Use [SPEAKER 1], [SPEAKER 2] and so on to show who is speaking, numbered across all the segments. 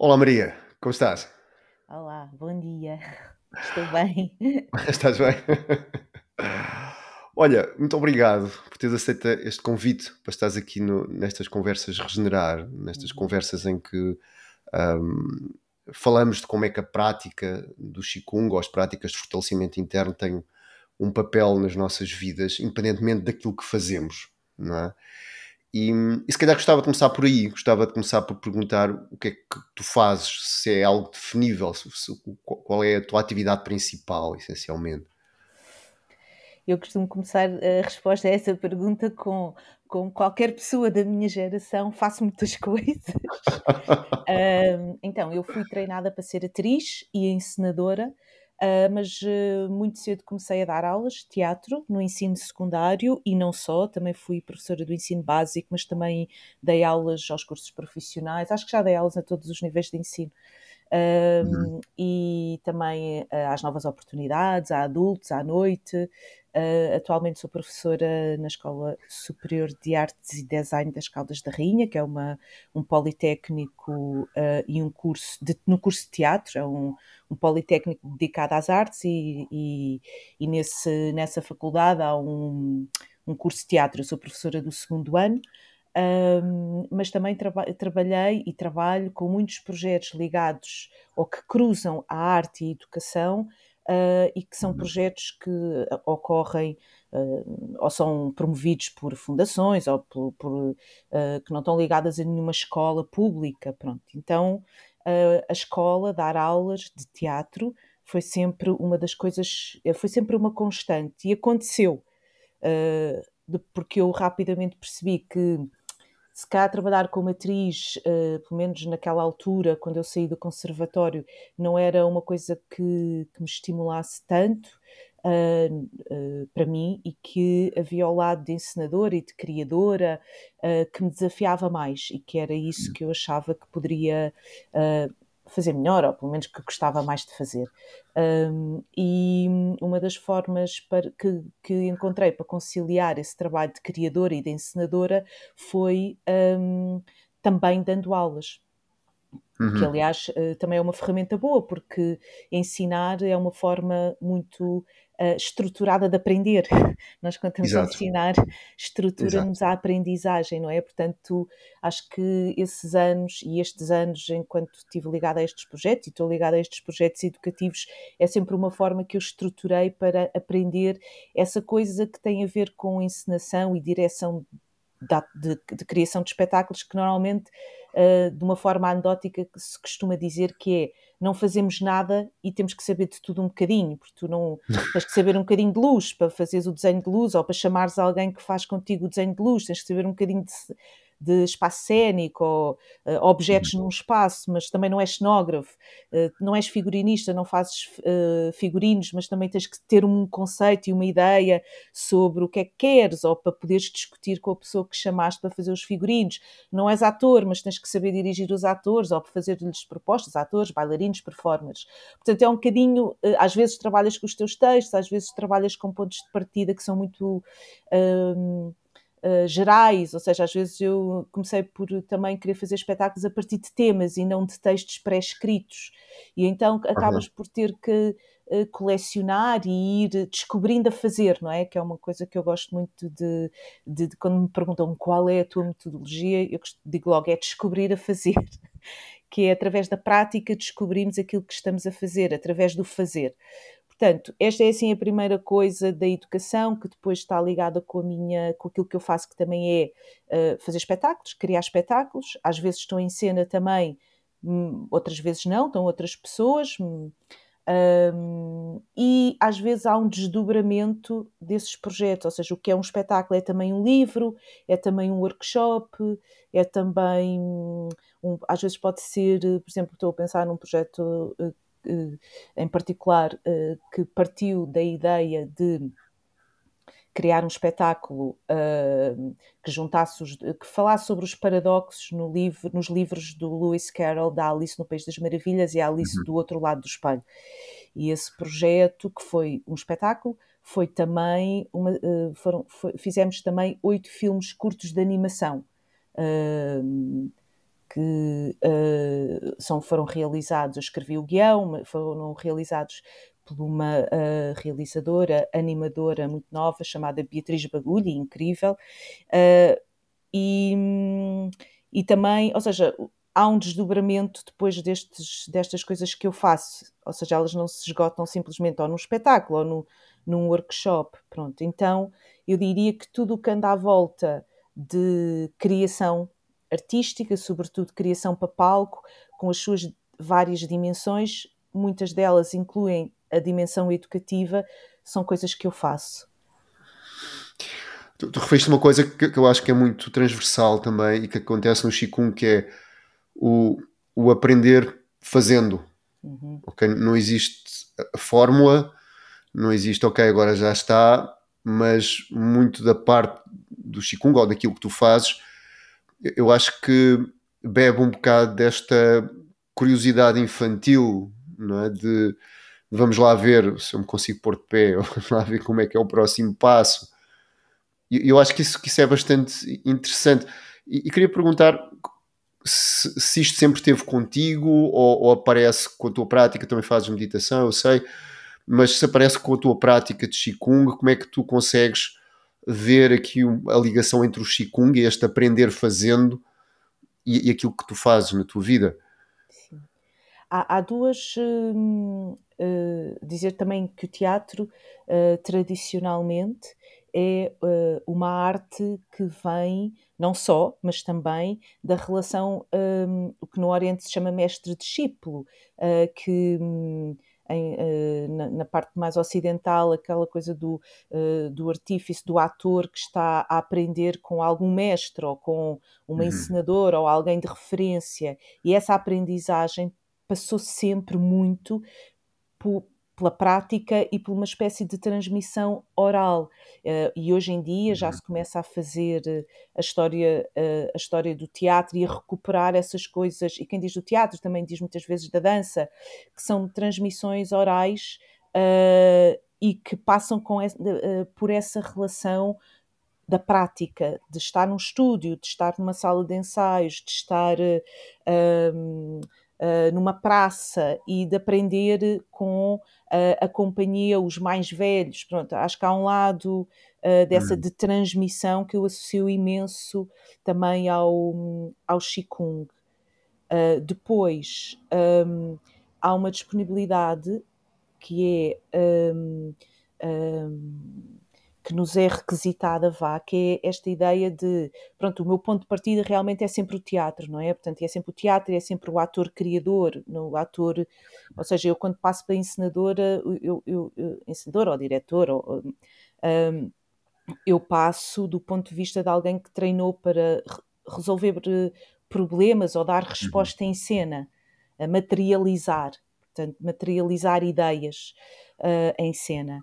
[SPEAKER 1] Olá Maria, como estás?
[SPEAKER 2] Olá, bom dia. Estou bem.
[SPEAKER 1] Estás bem? Olha, muito obrigado por teres aceito este convite para estares aqui no- nestas conversas regenerar, nestas
[SPEAKER 2] Uhum.
[SPEAKER 1] conversas em que ahm, falamos de como é que a prática do Qigong ou as práticas de fortalecimento interno têm um papel nas nossas vidas, independentemente daquilo que fazemos, não é? E, e se calhar gostava de começar por aí, gostava de começar por perguntar o que é que tu fazes, se é algo definível, se- se- qual é a tua atividade principal, essencialmente.
[SPEAKER 2] Eu costumo começar a resposta a essa pergunta com, com qualquer pessoa da minha geração, faço muitas coisas. Ahm, então, eu fui treinada para ser atriz e encenadora, ah, mas eh, muito cedo comecei a dar aulas de teatro no ensino secundário e não só, também fui professora do ensino básico, mas também dei aulas aos cursos profissionais, acho que já dei aulas a todos os níveis de ensino.
[SPEAKER 1] Uhum.
[SPEAKER 2] Um, e também uh, às novas oportunidades, a adultos, à noite. Uh, atualmente sou professora na Escola Superior de Artes e Design das Caldas da Rainha, que é uma, um politécnico uh, e um curso de, no curso de teatro, é um, um politécnico dedicado às artes e, e, e nesse, nessa faculdade há um, um curso de teatro. Eu sou professora do segundo ano um, mas também traba trabalhei e trabalho com muitos projetos ligados ou que cruzam a arte e a educação uh, e que são
[SPEAKER 1] Uhum.
[SPEAKER 2] projetos que ocorrem uh, ou são promovidos por fundações ou por, por que não estão ligadas a nenhuma escola pública, pronto. Então a escola dar aulas de teatro foi sempre uma das coisas, foi sempre uma constante e aconteceu porque eu rapidamente percebi que se cá trabalhar como atriz, uh, pelo menos naquela altura, quando eu saí do conservatório, não era uma coisa que, que me estimulasse tanto uh, uh, para mim e que havia ao lado de encenadora e de criadora que me desafiava mais e que era isso que eu achava que poderia fazer melhor, ou pelo menos que gostava mais de fazer. Um, e uma das formas para, que, que, encontrei para conciliar esse trabalho de criadora e de encenadora foi um, também dando aulas. Uhum. Que, aliás, uh, também é uma ferramenta boa, porque ensinar é uma forma muito uh, estruturada de aprender. Nós, quando estamos
[SPEAKER 1] Exato.
[SPEAKER 2] a ensinar, estrutura-nos a aprendizagem, não é? Portanto, acho que esses anos e estes anos, enquanto estive ligada a estes projetos e estou ligada a estes projetos educativos, é sempre uma forma que eu estruturei para aprender essa coisa que tem a ver com encenação e direção de, de, de criação de espetáculos que normalmente uh, de uma forma anedótica se costuma dizer que é não fazemos nada e temos que saber de tudo um bocadinho, porque tu não tens que saber um bocadinho de luz para fazeres o desenho de luz ou para chamares alguém que faz contigo o desenho de luz, tens que saber um bocadinho de, de espaço cénico ou uh, objetos num espaço, mas também não és cenógrafo, uh, não és figurinista, não fazes uh, figurinos, mas também tens que ter um conceito e uma ideia sobre o que é que queres ou para poderes discutir com a pessoa que chamaste para fazer os figurinos. Não és ator, mas tens que saber dirigir os atores ou fazer-lhes propostas, atores, bailarinos, performers. Portanto, é um bocadinho, às vezes trabalhas com os teus textos, às vezes trabalhas com pontos de partida que são muito Uh, gerais, ou seja, às vezes eu comecei por também querer fazer espetáculos a partir de temas e não de textos pré-escritos, e então acabas
[SPEAKER 1] Uhum.
[SPEAKER 2] por ter que uh, colecionar e ir descobrindo a fazer, não é? Que é uma coisa que eu gosto muito de, de, de quando me perguntam qual é a tua metodologia, eu digo logo é descobrir a fazer. Que é através da prática descobrimos aquilo que estamos a fazer, através do fazer. Portanto, esta é assim a primeira coisa da educação, que depois está ligada com a minha, com aquilo que eu faço, que também é uh, fazer espetáculos, criar espetáculos. Às vezes estou em cena também, hum, outras vezes não, estão outras pessoas. Hum, um, e às vezes há um desdobramento desses projetos, ou seja, o que é um espetáculo é também um livro, é também um workshop, é também, um, às vezes pode ser, por exemplo, estou a pensar num projeto uh, em particular uh, que partiu da ideia de criar um espetáculo uh, que juntasse os, que falasse sobre os paradoxos no livro, nos livros do Lewis Carroll da Alice no País das Maravilhas e a Alice
[SPEAKER 1] Uhum.
[SPEAKER 2] do outro lado do espelho. E esse projeto, que foi um espetáculo, foi também uma, uh, foram, foi, fizemos também oito filmes curtos de animação. Uh, que uh, são, foram realizados, eu escrevi o guião, foram realizados por uma uh, realizadora, animadora muito nova, chamada Beatriz Bagulho, incrível, uh, e, e também, ou seja, há um desdobramento depois destes, destas coisas que eu faço, ou seja, elas não se esgotam simplesmente ou num espetáculo ou no, num workshop, pronto, então eu diria que tudo o que anda à volta de criação artística, sobretudo criação para palco, com as suas várias dimensões, muitas delas incluem a dimensão educativa, são coisas que eu faço.
[SPEAKER 1] Tu, tu referiste uma coisa que, que, eu acho que é muito transversal também e que acontece no Qigong, que é o, o aprender fazendo. Uhum. Okay? Não existe fórmula, não existe, ok, agora já está, mas muito da parte do Qigong ou daquilo que tu fazes eu acho que bebe um bocado desta curiosidade infantil, não é? De vamos lá ver se eu me consigo pôr de pé, vamos lá ver como é que é o próximo passo. E eu acho que isso, que isso é bastante interessante. E, e queria perguntar se, se, isto sempre esteve contigo ou, ou, aparece com a tua prática, também fazes meditação, eu sei, mas se aparece com a tua prática de Qigong, como é que tu consegues ver aqui a ligação entre o Qigong e este aprender fazendo e, e aquilo que tu fazes na tua vida.
[SPEAKER 2] Sim. Há, há duas. Hum, uh, dizer também que o teatro, uh, tradicionalmente, é uh, uma arte que vem, não só, mas também da relação, um, que no Oriente se chama mestre-discípulo, que. Um, em, uh, na, na, parte mais ocidental, aquela coisa do, uh, do artífice, do ator que está a aprender com algum mestre ou com uma uhum. encenadora ou alguém de referência. E essa aprendizagem passou sempre muito por, pela prática e por uma espécie de transmissão oral. Uh, e hoje em dia já uhum. se começa a fazer uh, a, história, uh, a história do teatro e a recuperar essas coisas. E quem diz do teatro também diz muitas vezes da dança, que são transmissões orais e que passam com por essa relação da prática, de estar num estúdio, de estar numa sala de ensaios, de estar uh, numa praça e de aprender com uh, a companhia, os mais velhos. Pronto, acho que há um lado uh, dessa hum. de transmissão que eu associo imenso também ao, ao Qigong. depois, um, há uma disponibilidade que é um, um, que nos é requisitada, vá, que é esta ideia de, pronto, o meu ponto de partida realmente é sempre o teatro, não é? Portanto, é sempre o teatro, é sempre o ator criador, no ator, ou seja, eu quando passo para encenadora, eu, eu, eu encenadora ou diretor, ou, um, eu passo do ponto de vista de alguém que treinou para resolver problemas ou dar uhum. resposta em cena, a materializar, portanto, materializar ideias uh, em cena.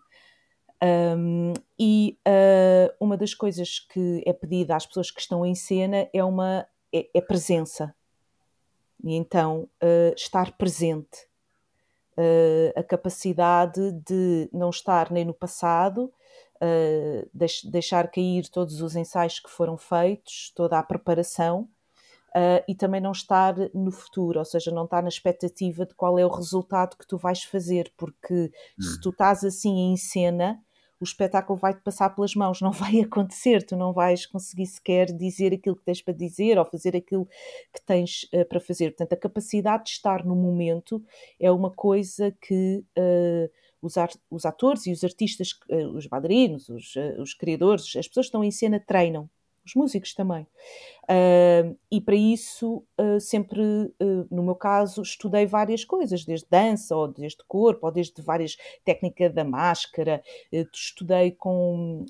[SPEAKER 2] Um, e uh, uma das coisas que é pedida às pessoas que estão em cena é uma é, é presença. E então uh, estar presente. Uh, a capacidade de não estar nem no passado, deix, deixar cair todos os ensaios que foram feitos, toda a preparação, Uh, e também não estar no futuro, ou seja, não estar na expectativa de qual é o resultado que tu vais fazer, porque hum. se tu estás assim em cena, o espetáculo vai-te passar pelas mãos, não vai acontecer, tu não vais conseguir sequer dizer aquilo que tens para dizer ou fazer aquilo que tens uh, para fazer. Portanto, a capacidade de estar no momento é uma coisa que uh, os, os, atores e os artistas, uh, os bailarinos, os, os criadores, as pessoas que estão em cena treinam os músicos também. Uh, e para isso, uh, sempre, uh, no meu caso, estudei várias coisas, desde dança, ou desde corpo, ou desde várias técnicas da máscara. estudei com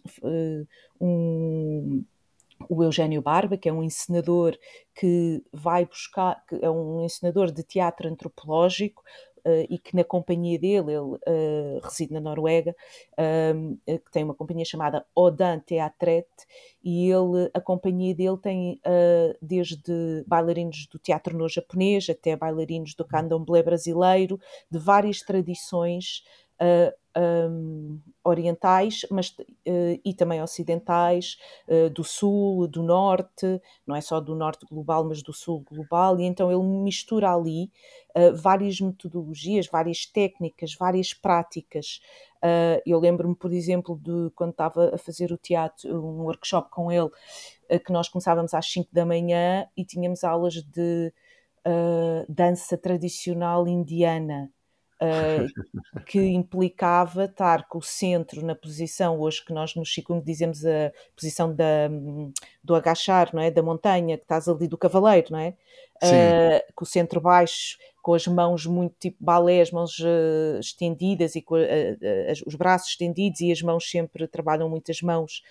[SPEAKER 2] um o Eugênio Barba, que é um encenador que vai buscar, que é um encenador de teatro antropológico, e que na companhia dele, ele uh, reside na Noruega, uh, que tem uma companhia chamada Odan Teatret, e ele, a companhia dele tem desde bailarinos do teatro no japonês até bailarinos do candomblé brasileiro, de várias tradições um, orientais, mas uh, e também ocidentais, uh, do sul, do norte, não é só do norte global, mas do sul global, e então ele mistura ali uh, várias metodologias, várias técnicas, várias práticas. eu lembro-me, por exemplo, de quando estava a fazer o teatro, um workshop com ele, que nós começávamos às 5 da manhã e tínhamos aulas de dança tradicional indiana uh, que implicava estar com o centro na posição, hoje que nós no Qigong dizemos a posição da, do agachar, não é? Da montanha, que estás ali do cavaleiro, não é? Uh, com o centro baixo, com as mãos muito tipo balé, as mãos uh, estendidas e com os braços estendidos e as mãos sempre trabalham muitas mãos.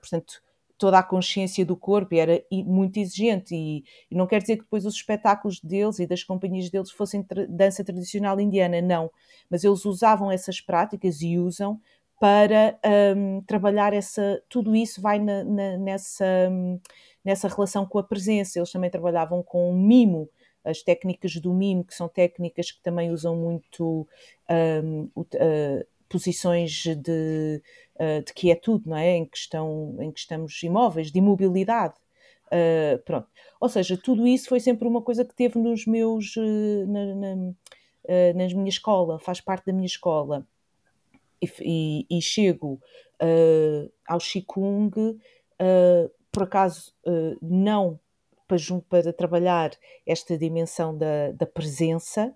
[SPEAKER 2] portanto, toda a consciência do corpo e era muito exigente. E, e, não quer dizer que depois os espetáculos deles e das companhias deles fossem tra dança tradicional indiana, não, mas eles usavam essas práticas e usam para um, trabalhar essa, tudo isso vai na, na, nessa, um, nessa relação com a presença, eles também trabalhavam com o mimo, as técnicas do mimo, que são técnicas que também usam muito um, uh, posições de, uh, de quietude, não é? Em que, estão, em que estamos imóveis, de imobilidade. Uh, pronto. Ou seja, tudo isso foi sempre uma coisa que teve nos meus, uh, na, na, uh, minha escola, faz parte da minha escola. E, e, e chego ao Qigong, por acaso, não para, para trabalhar esta dimensão da, da presença,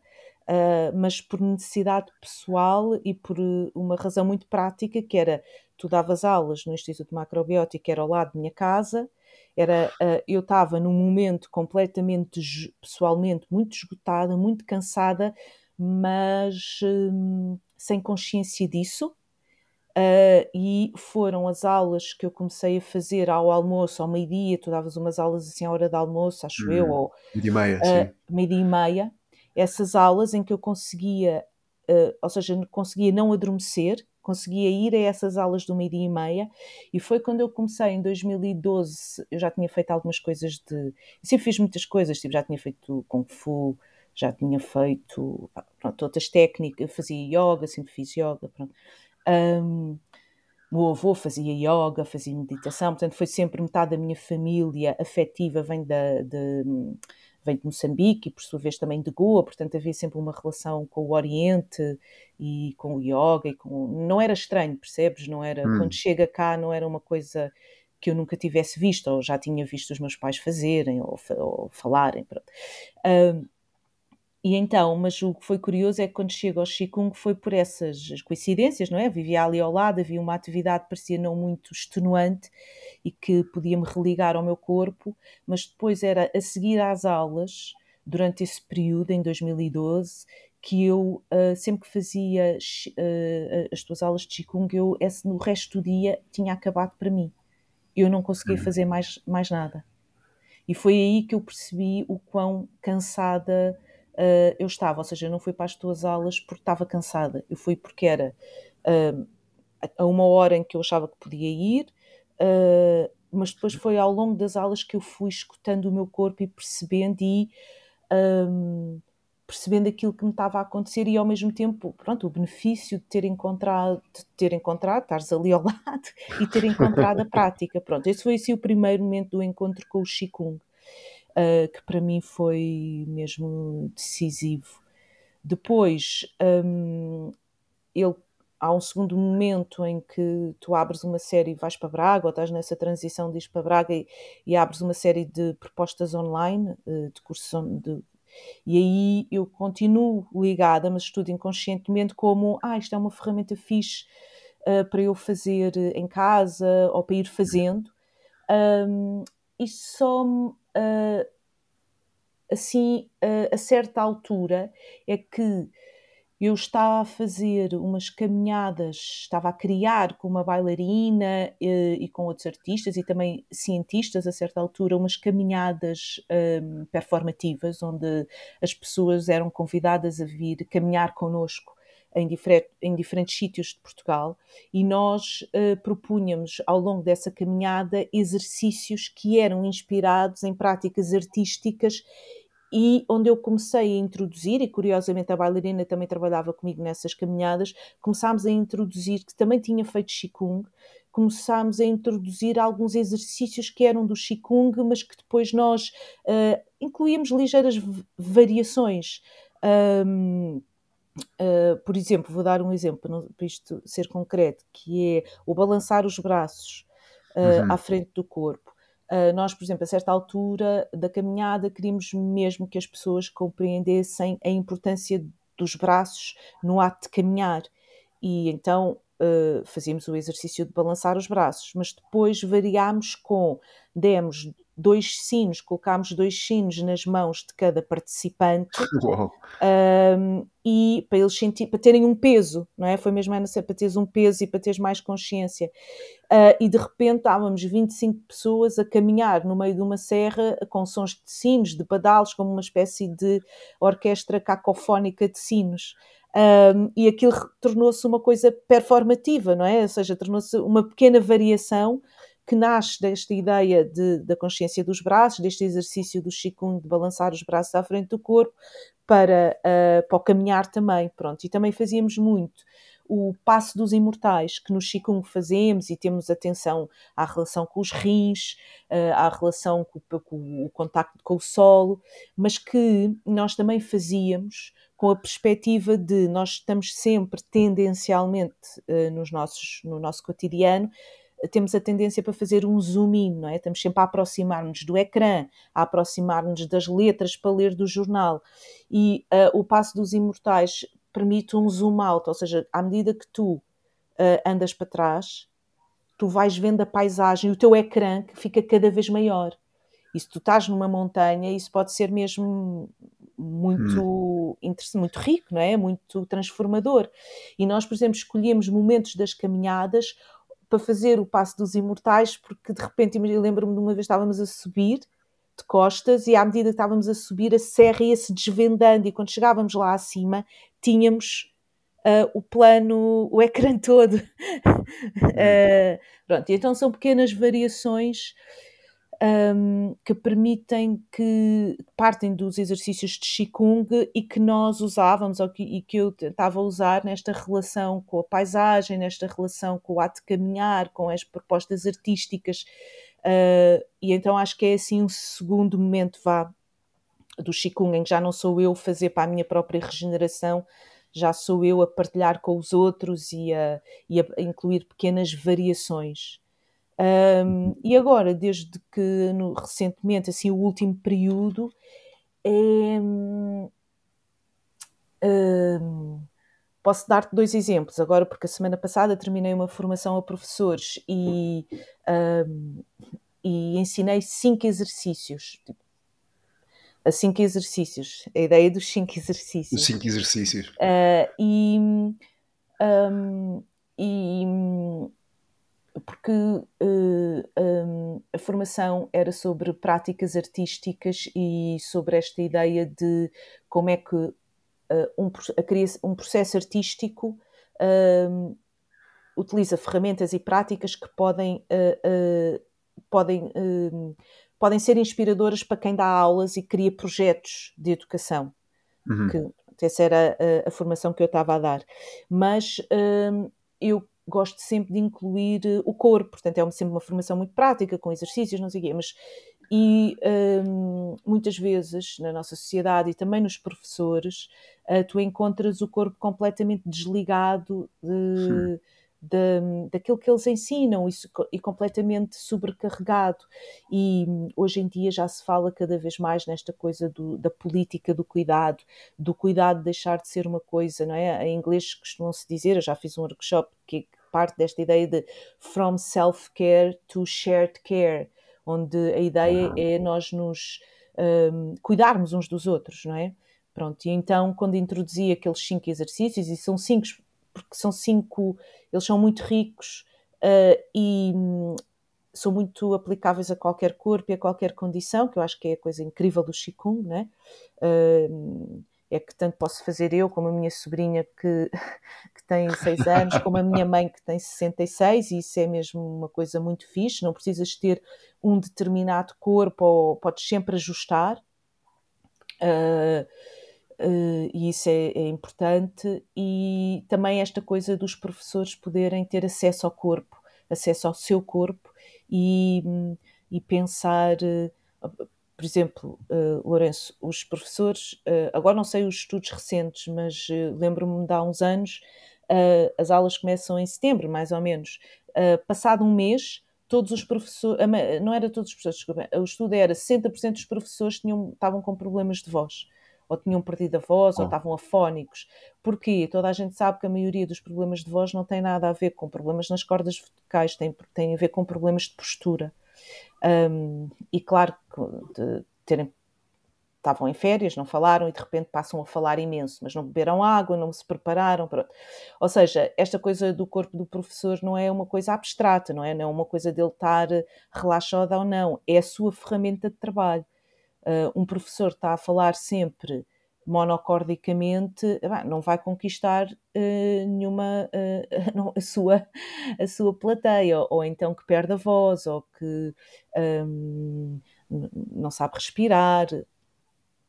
[SPEAKER 2] uh, mas por necessidade pessoal e por eh, uma razão muito prática, que era, tu davas aulas no Instituto Macrobiótico, era ao lado da minha casa, era, uh, eu estava num momento completamente, pessoalmente, muito esgotada, muito cansada, mas um, sem consciência disso, Uh, e foram as aulas que eu comecei a fazer ao almoço, ao meio-dia, tu davas umas aulas assim à hora de almoço, acho hum, eu, ou
[SPEAKER 1] meio-dia e meia, uh,
[SPEAKER 2] meio-dia e meia, essas aulas em que eu conseguia, uh, ou seja, conseguia não adormecer, conseguia ir a essas aulas do meio-dia e meia, e foi quando eu comecei em 2012. Eu já tinha feito algumas coisas de. Eu sempre fiz muitas coisas, tipo, já tinha feito Kung Fu, já tinha feito pronto, outras técnicas, fazia yoga, sempre fiz yoga. Pronto. Um, meu avô fazia yoga, fazia meditação, portanto, foi sempre metade da minha família afetiva vem da. De, vem de Moçambique e por sua vez também de Goa, portanto havia sempre uma relação com o Oriente e com o yoga e com... não era estranho, percebes? Não era hum. quando chega cá não era uma coisa que eu nunca tivesse visto ou já tinha visto os meus pais fazerem ou, ou falarem. Um, e então, mas o que foi curioso é que quando chego ao Qigong foi por essas coincidências, não é? vivia ali ao lado, havia uma atividade que parecia não muito extenuante e que podia me religar ao meu corpo, mas depois era a seguir às aulas, durante esse período, em 2012, que eu uh, sempre que fazia uh, as tuas aulas de Qigong, eu, esse, no resto do dia tinha acabado para mim. Eu não conseguia uhum. fazer mais, mais nada. E foi aí que eu percebi o quão cansada uh, eu estava, ou seja, não fui para as tuas aulas porque estava cansada, eu fui porque era a uma hora em que eu achava que podia ir, uh, mas depois foi ao longo das aulas que eu fui escutando o meu corpo e percebendo e um, percebendo aquilo que me estava a acontecer e ao mesmo tempo, pronto, o benefício de ter encontrado, de ter encontrado, estares ali ao lado e ter encontrado a prática, pronto, esse foi assim o primeiro momento do encontro com o Qigong uh, que para mim foi mesmo decisivo. Depois, um, ele, há um segundo momento em que tu abres uma série e vais para Braga, ou estás nessa transição de ir para Braga e, e abres uma série de propostas online, uh, de cursos de, e aí eu continuo ligada, mas estudo inconscientemente como, ah, isto é uma ferramenta fixe uh, para eu fazer em casa ou para ir fazendo. Um, e só uh, assim, uh, a certa altura, é que eu estava a fazer umas caminhadas, estava a criar com uma bailarina e, eh, e com outros artistas e também cientistas, a certa altura, umas caminhadas um, performativas, onde as pessoas eram convidadas a vir caminhar connosco em, em diferentes sítios de Portugal. E nós uh, propunhamos ao longo dessa caminhada exercícios que eram inspirados em práticas artísticas e onde eu comecei a introduzir, e curiosamente a bailarina também trabalhava comigo nessas caminhadas, começámos a introduzir, que também tinha feito Qigong, começámos a introduzir alguns exercícios que eram do Qigong, mas que depois nós uh, incluíamos ligeiras variações. Um, Uh, por exemplo, vou dar um exemplo para isto ser concreto, que é o balançar os braços uh, uhum. à frente do corpo. Uh, nós, por exemplo, a certa altura da caminhada, queríamos mesmo que as pessoas compreendessem a importância dos braços no ato de caminhar. E então fazíamos o exercício de balançar os braços, mas depois variámos com, demos dois sinos, colocámos dois sinos nas mãos de cada participante um, e para eles sentir, para terem um peso, não é? Foi mesmo para teres um peso e para teres mais consciência. Uh, e de repente estávamos 25 pessoas a caminhar no meio de uma serra com sons de sinos, de badalos, como uma espécie de orquestra cacofónica de sinos. Um, e aquilo tornou-se uma coisa performativa, não é? Ou seja, tornou-se uma pequena variação que nasce desta ideia de, da consciência dos braços, deste exercício do Qigong de balançar os braços à frente do corpo, para, uh, para o caminhar também, pronto. E também fazíamos muito o passo dos imortais, que no Qigong fazemos e temos atenção à relação com os rins, uh, à relação com, com o contacto com o solo, mas que nós também fazíamos com a perspectiva de nós estamos sempre tendencialmente uh, nos nossos, no nosso cotidiano temos a tendência para fazer um zoom in, não é? Estamos sempre a aproximar-nos do ecrã, a aproximar-nos das letras para ler do jornal. E uh, o passo dos imortais permite um zoom out, ou seja, à medida que tu uh, andas para trás, tu vais vendo a paisagem, o teu ecrã que fica cada vez maior. E se tu estás numa montanha, isso pode ser mesmo muito hum. interessante, muito rico, não é? Muito transformador. E nós, por exemplo, escolhemos momentos das caminhadas para fazer o passo dos imortais, porque de repente, eu lembro-me de uma vez estávamos a subir de costas e à medida que estávamos a subir, a serra ia-se desvendando e quando chegávamos lá acima, tínhamos uh, o plano, o ecrã todo. uh, pronto, então são pequenas variações um, que permitem que partem dos exercícios de Qigong e que nós usávamos ou que, e que eu estava a usar nesta relação com a paisagem, nesta relação com o ato de caminhar, com as propostas artísticas. Uh, e então acho que é assim um segundo momento vá do Qigong em que já não sou eu fazer para a minha própria regeneração, já sou eu a partilhar com os outros e a, e a incluir pequenas variações. Um, e agora, desde que no, recentemente, assim, o último período, é, um, posso dar-te dois exemplos agora, porque a semana passada terminei uma formação a professores e, e ensinei cinco exercícios. Tipo, a cinco exercícios, a ideia dos cinco exercícios.
[SPEAKER 1] Os cinco exercícios.
[SPEAKER 2] Uh, e, e porque uh, eh, um, a formação era sobre práticas artísticas e sobre esta ideia de como é que uh, um, um, processo artístico uh, utiliza ferramentas e práticas que podem, eh, podem, podem ser inspiradoras para quem dá aulas e cria projetos de educação. Uhum. Que, essa era a, a, formação que eu estava a dar. Mas eu gosto sempre de incluir eh, o corpo, portanto é sempre uma formação muito prática, com exercícios, não sei o quê, mas e um, muitas vezes na nossa sociedade e também nos professores, uh, tu encontras o corpo completamente desligado de, de, daquilo que eles ensinam e, e, completamente sobrecarregado. E um, hoje em dia já se fala cada vez mais nesta coisa do, da política do cuidado, do cuidado de deixar de ser uma coisa, não é? Em inglês costumam-se dizer, eu já fiz um workshop que parte desta ideia de from self-care to shared care, onde a ideia é nós nos um, cuidarmos uns dos outros, não é? Pronto, e então quando introduzi aqueles cinco exercícios, e são cinco, porque são cinco, eles são muito ricos uh, e um, são muito aplicáveis a qualquer corpo e a qualquer condição, que eu acho que é a coisa incrível do Qigong, não é? Uh, é que tanto posso fazer eu, como a minha sobrinha que, que tem 6 anos, como a minha mãe que tem 66, e isso é mesmo uma coisa muito fixe, não precisas ter um determinado corpo ou podes sempre ajustar. Uh, uh, e isso é, é, importante, e também esta coisa dos professores poderem ter acesso ao corpo, acesso ao seu corpo e, e pensar, uh, por exemplo, Lourenço, os professores, agora não sei os estudos recentes, mas lembro-me de há uns anos, as aulas começam em setembro, mais ou menos. passado um mês, todos os professores, não era todos os professores, desculpa, o estudo era 60% dos professores tinham, estavam com problemas de voz, ou tinham perdido a voz, ou estavam afónicos. Porquê? Toda a gente sabe que a maioria dos problemas de voz não tem nada a ver com problemas nas cordas vocais, tem, tem a ver com problemas de postura. Um, e claro que terem estavam em férias, não falaram e de repente passam a falar imenso, mas não beberam água, não se prepararam. Pronto. Ou seja, esta coisa do corpo do professor não é uma coisa abstrata, não é? Não é uma coisa dele estar relaxado ou não, é a sua ferramenta de trabalho. Uh, um professor está a falar sempre monocordicamente, não vai conquistar uh, nenhuma uh, a, sua, a sua plateia, ou, então que perde a voz, ou que um, não sabe respirar,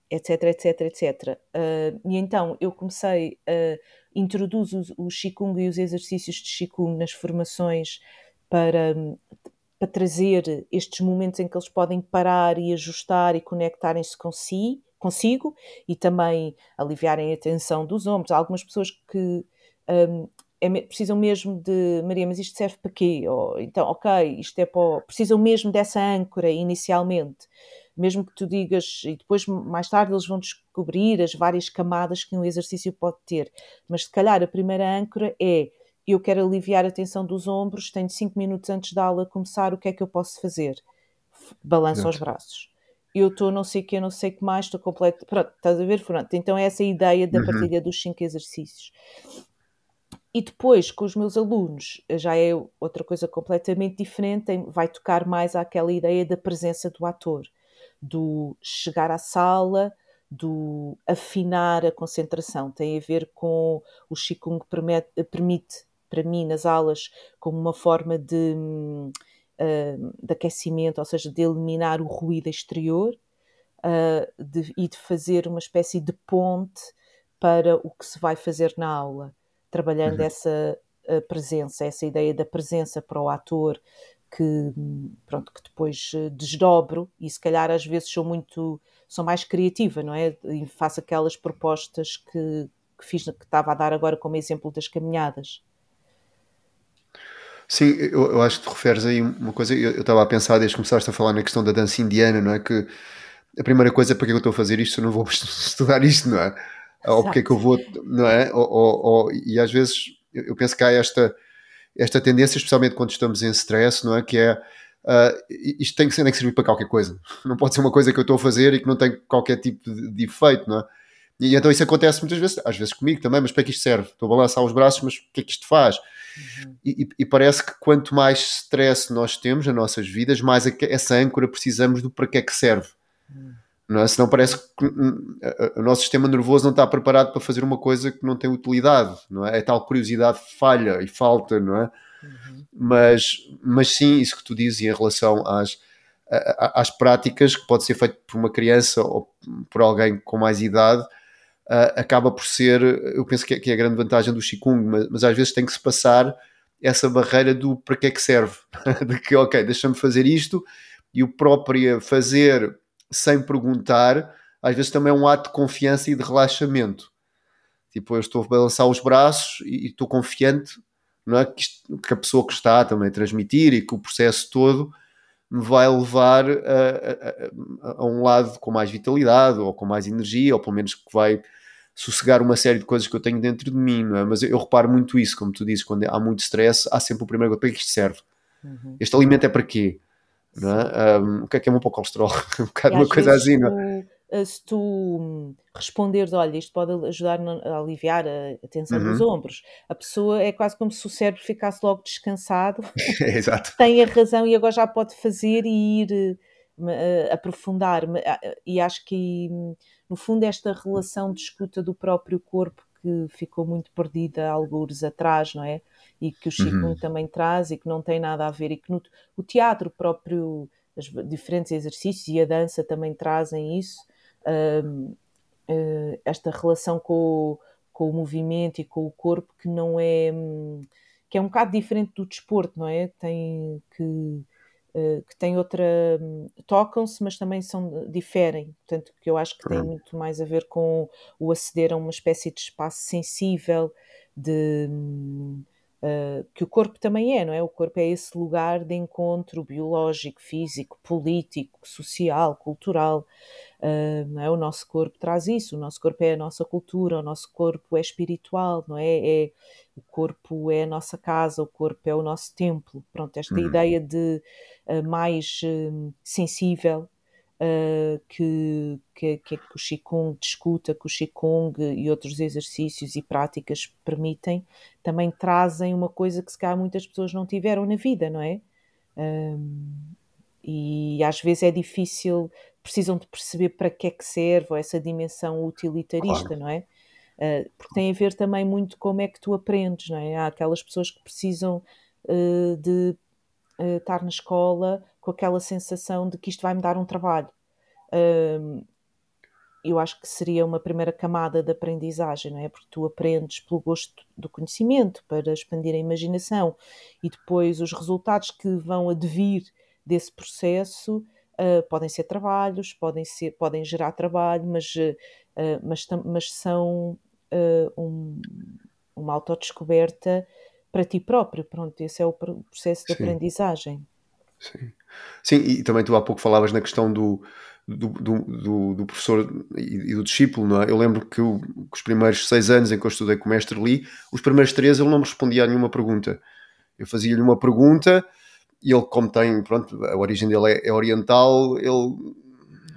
[SPEAKER 2] etc, etc, etc. Uh, e então eu comecei a introduzir o, o Qigong e os exercícios de Qigong nas formações para, para trazer estes momentos em que eles podem parar e ajustar e conectarem-se com si, consigo e também aliviarem a tensão dos ombros. Há algumas pessoas que um, é, precisam mesmo de Maria, mas isto serve para quê? Ou, então, ok, isto é para. Precisam mesmo dessa âncora inicialmente mesmo que tu digas, e depois mais tarde eles vão descobrir as várias camadas que um exercício pode ter, mas se calhar a primeira âncora é eu quero aliviar a tensão dos ombros, tenho 5 minutos antes da aula começar, o que é que eu posso fazer? Balanço os braços. Eu estou não sei o que, não sei o que mais, estou completo. Pronto, estás a ver? Pronto. Então é essa a ideia da uhum. partilha dos 5 exercícios. E depois, com os meus alunos, já é outra coisa completamente diferente, vai tocar mais àquela ideia da presença do ator do chegar à sala, do afinar a concentração. Tem a ver com o Qigong permite, permite para mim nas aulas como uma forma de, uh, de aquecimento, ou seja, de eliminar o ruído exterior uh, de, e de fazer uma espécie de ponte para o que se vai fazer na aula, trabalhando uhum. essa uh, presença, essa ideia da presença para o ator, que, pronto, que depois desdobro e se calhar às vezes sou muito, sou mais criativa, não é? E faço aquelas propostas que, que fiz, que estava a dar agora como exemplo das caminhadas.
[SPEAKER 1] Sim, eu, eu acho que te referes aí uma coisa, eu, estava a pensar desde que começaste a falar na questão da dança indiana, não é? Que a primeira coisa, para que eu estou a fazer isto, eu não vou estudar isto, não é? Ou porque é que eu vou, não é? Ou, ou, ou, e às vezes eu penso que há esta esta tendência, especialmente quando estamos em stress, não é? Que é uh, isto tem que, ser, tem que servir para qualquer coisa. Não pode ser uma coisa que eu estou a fazer e que não tem qualquer tipo de, de efeito, não é? E então isso acontece muitas vezes, às vezes comigo também, mas para que isto serve? Estou a balançar os braços, mas o que é que isto faz? Uhum. E, e, parece que quanto mais stress nós temos nas nossas vidas, mais essa âncora precisamos do para que é que serve. Uhum. Não é? Senão parece que o nosso sistema nervoso não está preparado para fazer uma coisa que não tem utilidade, não é? É tal curiosidade falha e falta, não é? Uhum. Mas, mas sim, isso que tu dizes em relação às, às práticas que pode ser feito por uma criança ou por alguém com mais idade, uh, acaba por ser, eu penso que é, que é, a grande vantagem do Qigong, mas, mas às vezes tem que se passar essa barreira do para que é que serve, de que ok, deixa-me fazer isto e o próprio fazer sem perguntar, às vezes também é um ato de confiança e de relaxamento. Tipo, eu estou a balançar os braços e, estou confiante não é? que, isto, que, a pessoa que está também a transmitir e que o processo todo me vai levar a, a, a, um lado com mais vitalidade ou com mais energia, ou pelo menos que vai sossegar uma série de coisas que eu tenho dentro de mim, não é? Mas eu, eu reparo muito isso, como tu dizes, quando há muito stress, há sempre o primeiro para que isto serve? Uhum. Este alimento é para quê? É? Um, o que é que é bom para o colesterol? um bocado uma coisa assim, não é?
[SPEAKER 2] Eh, se tu hum, responderes, olha, isto pode ajudar a aliviar a tensão uhum. dos ombros, a pessoa é quase como se o cérebro ficasse logo descansado,
[SPEAKER 1] Exato.
[SPEAKER 2] tem a razão e agora já pode fazer e ir uh, aprofundar. E acho que, hum, no fundo, esta relação de escuta do próprio corpo que ficou muito perdida há alguns atrás, não é? e que o Chico uhum. também traz e que não tem nada a ver e que no, o teatro próprio, os diferentes exercícios e a dança também trazem isso, uh, uh, esta relação com o, com o movimento e com o corpo que não é que é um bocado diferente do desporto, não é? Tem que eh, que tem outra. tocam-se, mas também são, diferem. Portanto, que eu acho que tem muito mais a ver com o aceder a uma espécie de espaço sensível, de. Uh, que o corpo também é, não é? O corpo é esse lugar de encontro biológico, físico, político, social, cultural. Uh, não é? O nosso corpo traz isso, o nosso corpo é a nossa cultura, o nosso corpo é espiritual, não é? é o corpo é a nossa casa, o corpo é o nosso templo. Pronto, esta uhum. ideia de uh, mais sensível uh, que, que, que, que, o Qigong discuta, que o Qigong e outros exercícios e práticas permitem, também trazem uma coisa que se calhar muitas pessoas não tiveram na vida, não é? e às vezes é difícil, precisam de perceber para que é que serve, essa dimensão utilitarista, claro. não é? Uh, porque tem a ver também muito como é que tu aprendes, não é? Há aquelas pessoas que precisam uh, de uh, estar na escola com aquela sensação de que isto vai me dar um trabalho. eu acho que seria uma primeira camada de aprendizagem, não é? Porque tu aprendes pelo gosto do conhecimento, para expandir a imaginação, e depois os resultados que vão advir desse processo podem ser trabalhos, podem, ser, podem gerar trabalho, mas, mas, mas são uh, um, uma autodescoberta para ti próprio. Pronto, esse é o processo de Sim. aprendizagem.
[SPEAKER 1] Sim. Sim, e também tu há pouco falavas na questão do, do, do, do professor e, do discípulo, não é? Eu lembro que, o, que, os primeiros seis anos em que eu estudei com o mestre Lee, os primeiros três ele não me respondia a nenhuma pergunta. Eu fazia-lhe uma pergunta e ele, como tem, pronto, a origem dele é, é oriental, ele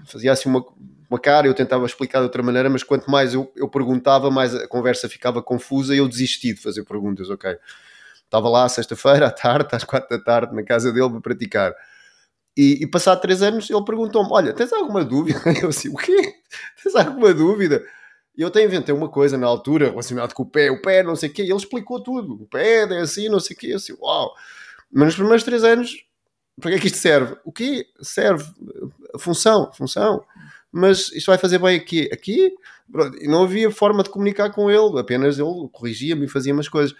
[SPEAKER 1] fazia assim uma, uma cara, eu tentava explicar de outra maneira, mas quanto mais eu, eu perguntava, mais a conversa ficava confusa e eu desisti de fazer perguntas, ok. Estava lá sexta-feira à tarde, às quatro da tarde, na casa dele para praticar. E, e passado três anos ele perguntou-me: Olha, tens alguma dúvida? Eu assim: O quê? Tens alguma dúvida? E eu até inventei uma coisa na altura relacionada com o pé, o pé, não sei o quê, e ele explicou tudo. O pé é assim, não sei o quê. Eu assim: Uau! Mas nos primeiros três anos, para que é que isto serve? O quê? Serve função, função mas isto vai fazer bem aqui. Aqui, e não havia forma de comunicar com ele, apenas ele corrigia-me e fazia umas coisas.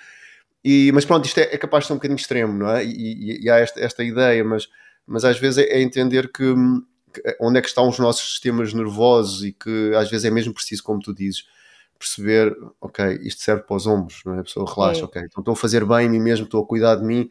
[SPEAKER 1] E, mas pronto, isto é, é, capaz de ser um bocadinho extremo, não é? E, e, e há esta, esta, ideia, mas, mas às vezes é, é entender que, que, onde é que estão os nossos sistemas nervosos e que às vezes é mesmo preciso, como tu dizes, perceber, ok, isto serve para os ombros, não é? A pessoa relaxa, é. ok, então estou a fazer bem a mim mesmo, estou a cuidar de mim,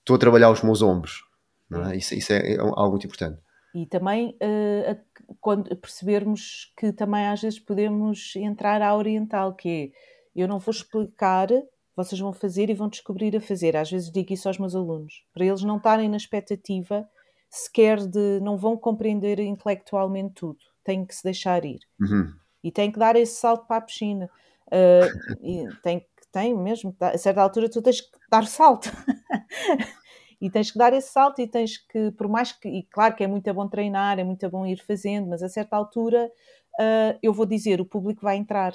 [SPEAKER 1] estou a trabalhar os meus ombros, não é? Isso, isso é, é algo muito importante.
[SPEAKER 2] E também uh, quando percebermos que também às vezes podemos entrar à oriental, que é eu não vou explicar, vocês vão fazer e vão descobrir a fazer. Às vezes digo isso aos meus alunos, para eles não estarem na expectativa sequer de não vão compreender intelectualmente tudo, têm que se deixar ir. Uhum. E têm que dar esse salto para a piscina. Uh, e tem tem mesmo, a certa altura tu tens que dar salto. e tens que dar esse salto e tens que, por mais que, e claro que é muito bom treinar, é muito bom ir fazendo, mas a certa altura uh, eu vou dizer, o público vai entrar.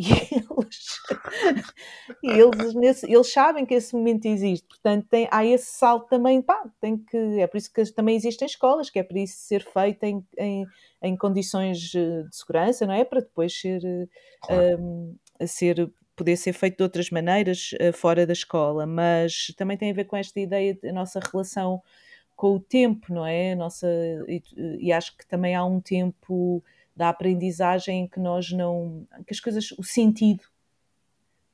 [SPEAKER 2] E eles, e eles, nesse, eles sabem que esse momento existe, portanto tem, há esse salto também, pá, tem que, é por isso que também existem escolas, que é para isso ser feito em, em, em condições de segurança, não é? Para depois ser, claro. um, ser poder ser feito de outras maneiras uh, fora da escola, mas também tem a ver com esta ideia da nossa relação com o tempo, não é? Nossa, e, e, acho que também há um tempo da aprendizagem em que nós não. que as coisas. o sentido.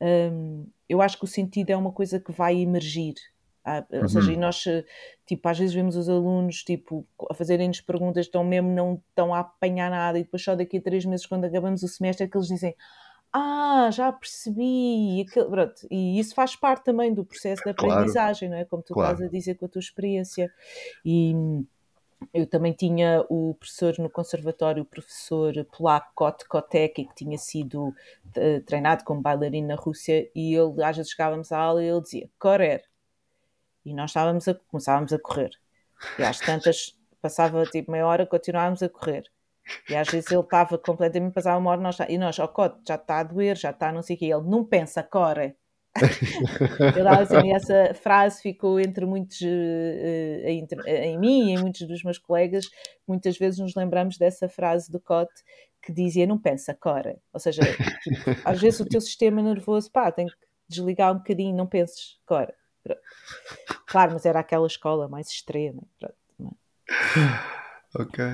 [SPEAKER 2] Um, eu acho que o sentido é uma coisa que vai emergir. Ou uhum. seja, e nós, tipo, às vezes vemos os alunos, tipo, a fazerem-nos perguntas, estão mesmo, não estão a apanhar nada, e depois só daqui a três meses, quando acabamos o semestre, é que eles dizem ah, já percebi, e, pronto, e isso faz parte também do processo de aprendizagem, claro. não é? Como tu claro. estás a dizer com a tua experiência. E eu também tinha o professor no conservatório, o professor polaco Kot Kotek, que tinha sido uh, treinado como bailarino na Rússia, e ele, às vezes chegávamos à aula e ele dizia, correr. E nós estávamos a, começávamos a correr. E às tantas, passava tipo meia hora, continuávamos a correr. E às vezes ele estava completamente, passava uma hora nós, e nós, ó oh, já está a doer, já está não sei o quê. Ele não pensa, corre. Eu dava assim, essa frase ficou entre muitos, entre, em mim e em muitos dos meus colegas, muitas vezes nos lembramos dessa frase do Cote que dizia, não pensa, cora. Ou seja, tipo, às vezes o teu sistema nervoso, pá, tem que desligar um bocadinho, não penses, cora. Claro, mas era aquela escola mais extrema. Pronto,
[SPEAKER 1] é? Ok.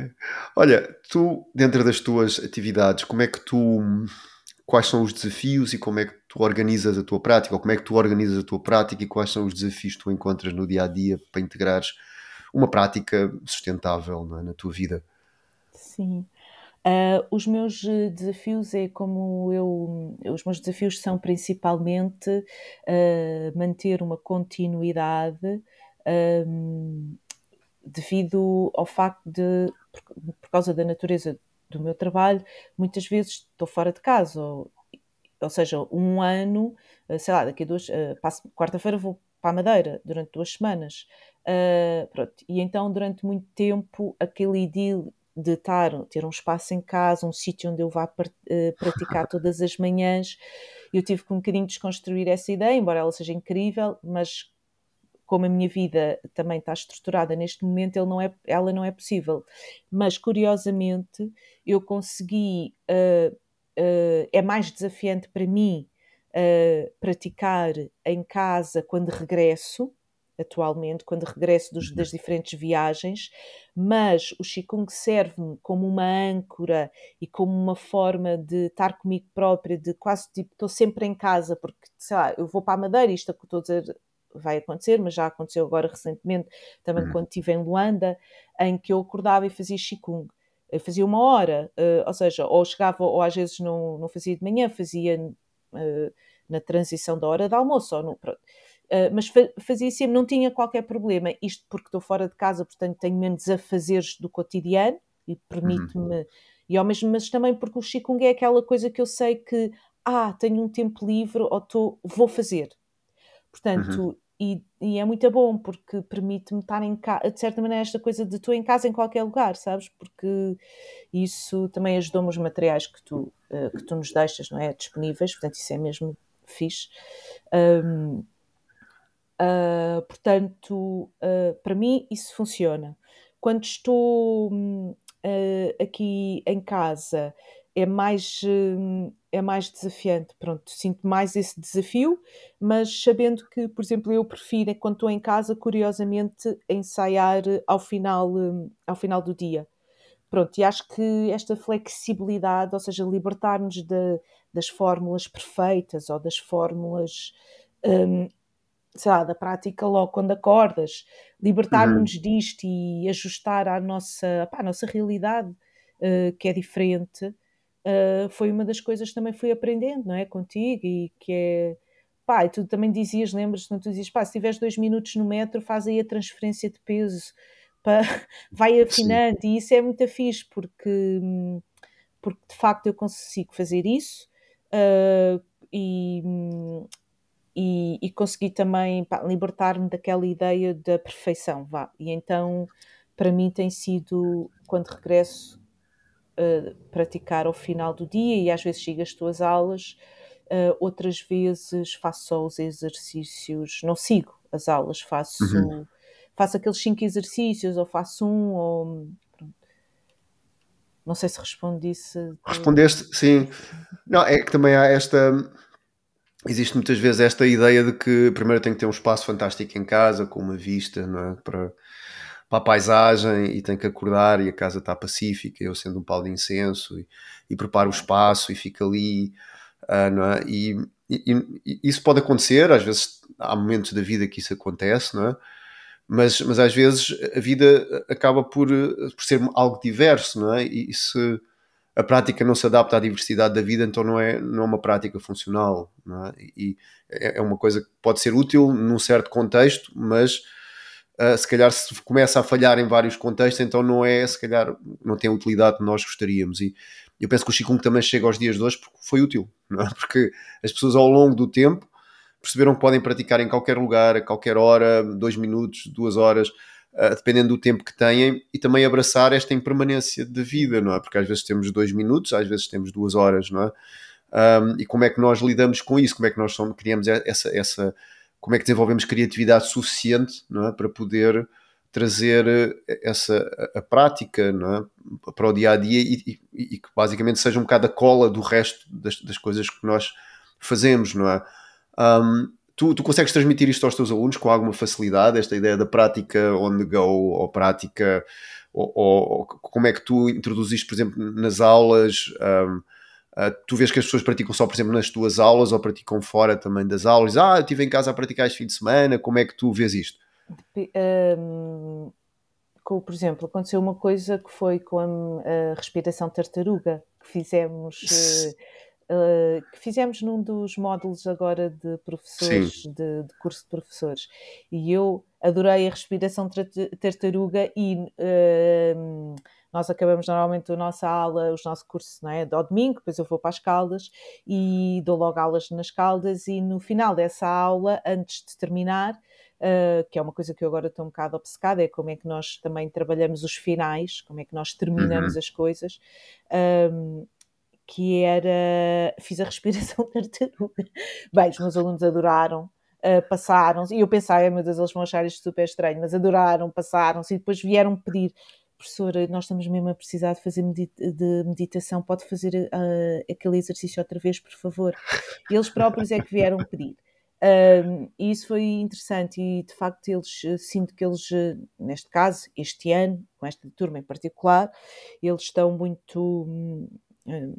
[SPEAKER 1] Olha, tu, dentro das tuas atividades, como é que tu. Quais são os desafios e como é que tu organizas a tua prática? Ou como é que tu organizas a tua prática e quais são os desafios que tu encontras no dia a dia para integrares uma prática sustentável é, na tua vida?
[SPEAKER 2] Sim. Uh, os meus desafios é como eu. Os meus desafios são principalmente uh, manter uma continuidade. Um, devido ao facto de, por, por, causa da natureza do meu trabalho, muitas vezes estou fora de casa, ou, ou seja, um ano, eh, sei lá, daqui a duas, uh, quarta-feira vou para a Madeira durante duas semanas. Uh, pronto. E então, durante muito tempo, aquele idílio de estar, ter um espaço em casa, um sítio onde eu vá uh, praticar todas as manhãs, eu tive que um bocadinho desconstruir essa ideia, embora ela seja incrível, mas como a minha vida também está estruturada neste momento, não é, ela não é possível. Mas, curiosamente, eu consegui. Uh, uh, é mais desafiante para mim uh, praticar em casa quando regresso, atualmente, quando regresso dos, uhum. das diferentes viagens, mas o Qigong serve-me como uma âncora e como uma forma de estar comigo própria, de quase tipo, estou sempre em casa, porque, sei lá, eu vou para a Madeira, isto é que estou a dizer vai acontecer, mas já aconteceu agora recentemente, também uhum. quando estive em Luanda, em que eu acordava e fazia Qigong. Eu fazia uma hora, uh, ou seja, ou chegava, ou às vezes não, não fazia de manhã, fazia uh, na transição da hora de almoço, ou no, pronto. Uh, mas fa fazia sempre, não tinha qualquer problema, isto porque estou fora de casa, portanto tenho menos afazeres do cotidiano e permite-me, uhum. e ao mesmo, mas também porque o Qigong é aquela coisa que eu sei que, ah, tenho um tempo livre, ou tô, vou fazer. Portanto, uhum. E, e, é muito bom porque permite-me estar em casa, de certa maneira, esta coisa de estou em casa em qualquer lugar, sabes? Porque isso também ajudou-me os materiais que tu, uh, que tu nos deixas, não é? Disponíveis, portanto, isso é mesmo fixe. Um, uh, ah, portanto, uh, para mim, isso funciona. Quando estou aqui em casa, é mais, hum, é mais desafiante. Pronto, sinto mais esse desafio, mas sabendo que, por exemplo, eu prefiro, quando estou em casa, curiosamente, ensaiar ao final, hum, ao final do dia. Pronto, e acho que esta flexibilidade, ou seja, libertar-nos das fórmulas perfeitas ou das fórmulas, um, sei lá, da prática logo quando acordas, libertar-nos uhum. disto e ajustar à nossa, pá, à nossa realidade, uh, que é diferente, uh, foi uma das coisas que também fui aprendendo, não é? Contigo e que é. Pá, e tu também dizias, lembras-te, não tu dizias, pá, se tiveres dois minutos no metro, faz aí a transferência de peso, pá, vai afinando, Sim. e isso é muito fixe, porque, porque de facto eu consigo fazer isso uh, e, e, e, consegui também libertar-me daquela ideia da perfeição, vá. E então, para mim tem sido, quando regresso uh, praticar ao final do dia e às vezes sigo as tuas aulas, uh, outras vezes faço só os exercícios, não sigo as aulas, faço, uhum. faço aqueles cinco exercícios ou faço um ou não sei se respondi isso.
[SPEAKER 1] Respondeste, sim. Não, é que também há esta. Existe muitas vezes esta ideia de que primeiro tem que ter um espaço fantástico em casa, com uma vista, não é? Para, para a paisagem e tem que acordar e a casa está pacífica, eu sendo um pau de incenso e, e preparo o espaço e fico ali, uh, é? E, e, e, isso pode acontecer, às vezes há momentos da vida que isso acontece, não é? Mas, mas às vezes a vida acaba por, por ser algo diverso, não é? E, se a prática não se adapta à diversidade da vida, então não é, não é uma prática funcional, não é? E é, é uma coisa que pode ser útil num certo contexto, mas uh, se calhar se começa a falhar em vários contextos, então não é, se calhar, não tem a utilidade que nós gostaríamos. E eu penso que o Qigong também chega aos dias de hoje porque foi útil, é? porque as pessoas ao longo do tempo perceberam que podem praticar em qualquer lugar, a qualquer hora, dois minutos, duas horas, uh, dependendo do tempo que têm, e também abraçar esta impermanência da vida, não é? Porque às vezes temos dois minutos, às vezes temos duas horas, não é? um, e como é que nós lidamos com isso, como é que nós somos, criamos essa, essa como é que desenvolvemos criatividade suficiente não é, para poder trazer eh, essa a, prática é, para o dia a dia e, e, e, que basicamente seja um bocado a cola do resto das, das coisas que nós fazemos, não é? Um, tu, tu consegues transmitir isto aos teus alunos com alguma facilidade, esta ideia da prática on the go ou prática, ou, ou como é que tu introduziste, por exemplo, nas aulas? Um, Uh, tu vês que as pessoas praticam só, por exemplo, nas tuas aulas ou praticam fora também das aulas? Ah, eu estive em casa a praticar este fim de semana, como é que tu vês isto?
[SPEAKER 2] Um, com, por exemplo, aconteceu uma coisa que foi com a, a respiração tartaruga que fizemos. Uh, que fizemos num dos módulos agora de professores, de, de, curso de professores. E eu adorei a respiração tartaruga e uh, nós acabamos normalmente a nossa aula, os nossos cursos, não é? ao domingo, depois eu vou para as Caldas e dou logo aulas nas Caldas e no final dessa aula, antes de terminar, uh, que é uma coisa que eu agora estou um bocado obcecada, é como é que nós também trabalhamos os finais, como é que nós terminamos uhum. as coisas. Um, que era. Fiz a respiração tartaruga. Bem, os meus alunos adoraram. Uh, passaram e eu pensava, meu Deus, eles vão achar isto super estranho, mas adoraram, passaram-se e depois vieram pedir professora, nós estamos mesmo a precisar de fazer medita de meditação, pode fazer uh, aquele exercício outra vez, por favor? Eles próprios é que vieram pedir. Um, e isso foi interessante e de facto eles eh, sinto que eles eh, neste caso este ano com esta turma em particular eles estão muito um,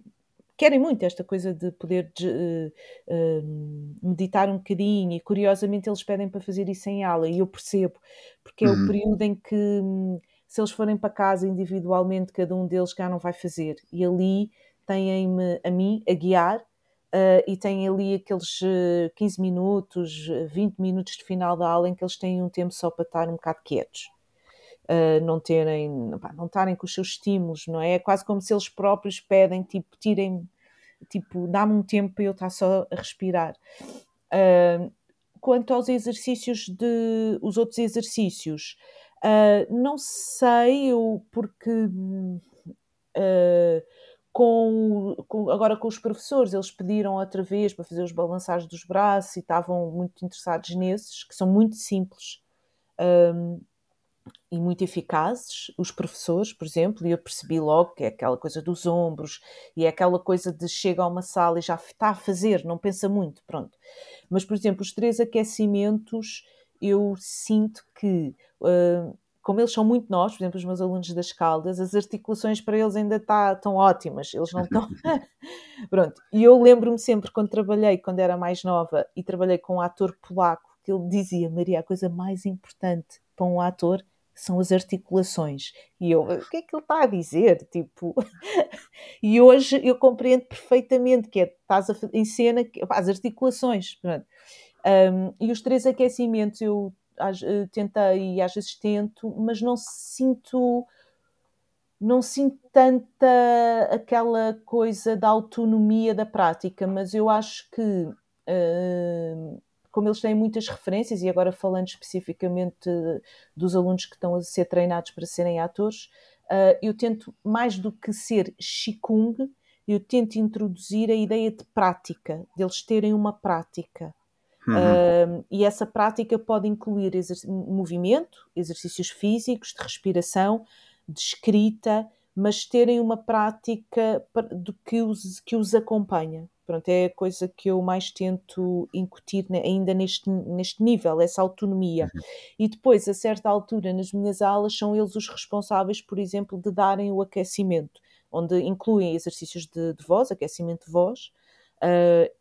[SPEAKER 2] querem muito esta coisa de poder de, uh, uh, meditar um bocadinho e curiosamente eles pedem para fazer isso em aula e eu percebo porque é uhum. o período em que hum, se eles forem para casa individualmente, cada um deles já não vai fazer. E ali têm-me a mim a guiar uh, e têm ali aqueles 15 eh, minutos, 20 minutos de final da aula em que eles têm um tempo só para estar um bocado quietos. Uh, não terem, não estarem com os seus estímulos, não é? É quase como se eles próprios pedem, tipo, tirem, tipo, dá-me um tempo para eu estar só a respirar. Uh, quanto aos exercícios de, os outros exercícios, Uh, não sei, eu, porque uh, com, com, agora com os professores, eles pediram outra vez para fazer os balançares dos braços e estavam muito interessados nesses, que são muito simples um, e muito eficazes. Os professores, por exemplo, e eu percebi logo que é aquela coisa dos ombros e é aquela coisa de chega a uma sala e já está a fazer, não pensa muito, pronto. Mas, por exemplo, os três aquecimentos eu sinto que, uh, como eles são muito novos, por exemplo, os meus alunos das Caldas, as articulações para eles ainda tá, estão ótimas, eles não estão. Pronto, e eu lembro-me sempre quando trabalhei, quando era mais nova, e trabalhei com um ator polaco, que ele dizia, Maria, a coisa mais importante para um ator são as articulações. E eu, o que é que ele está a dizer? Tipo, e hoje eu compreendo perfeitamente que é, estás em cena, as articulações. Pronto. Um, e os três aquecimentos eu uh, tentei e às vezes tento, mas não sinto não sinto tanta aquela coisa da autonomia da prática, mas eu acho que uh, como eles têm muitas referências, e agora falando especificamente dos alunos que estão a ser treinados para serem atores, uh, eu tento, mais do que ser Qigong, eu tento introduzir a ideia de prática, deles terem uma prática. Uhum. Uh, e essa prática pode incluir exerc movimento, exercícios físicos, de respiração, de escrita, mas terem uma prática do que os, que os acompanha. Pronto, é a coisa que eu mais tento incutir ainda neste, neste nível, essa autonomia. Uhum. E depois, a certa altura, nas minhas aulas, são eles os responsáveis, por exemplo, de darem o aquecimento, onde incluem exercícios de, de voz, aquecimento de voz, uh,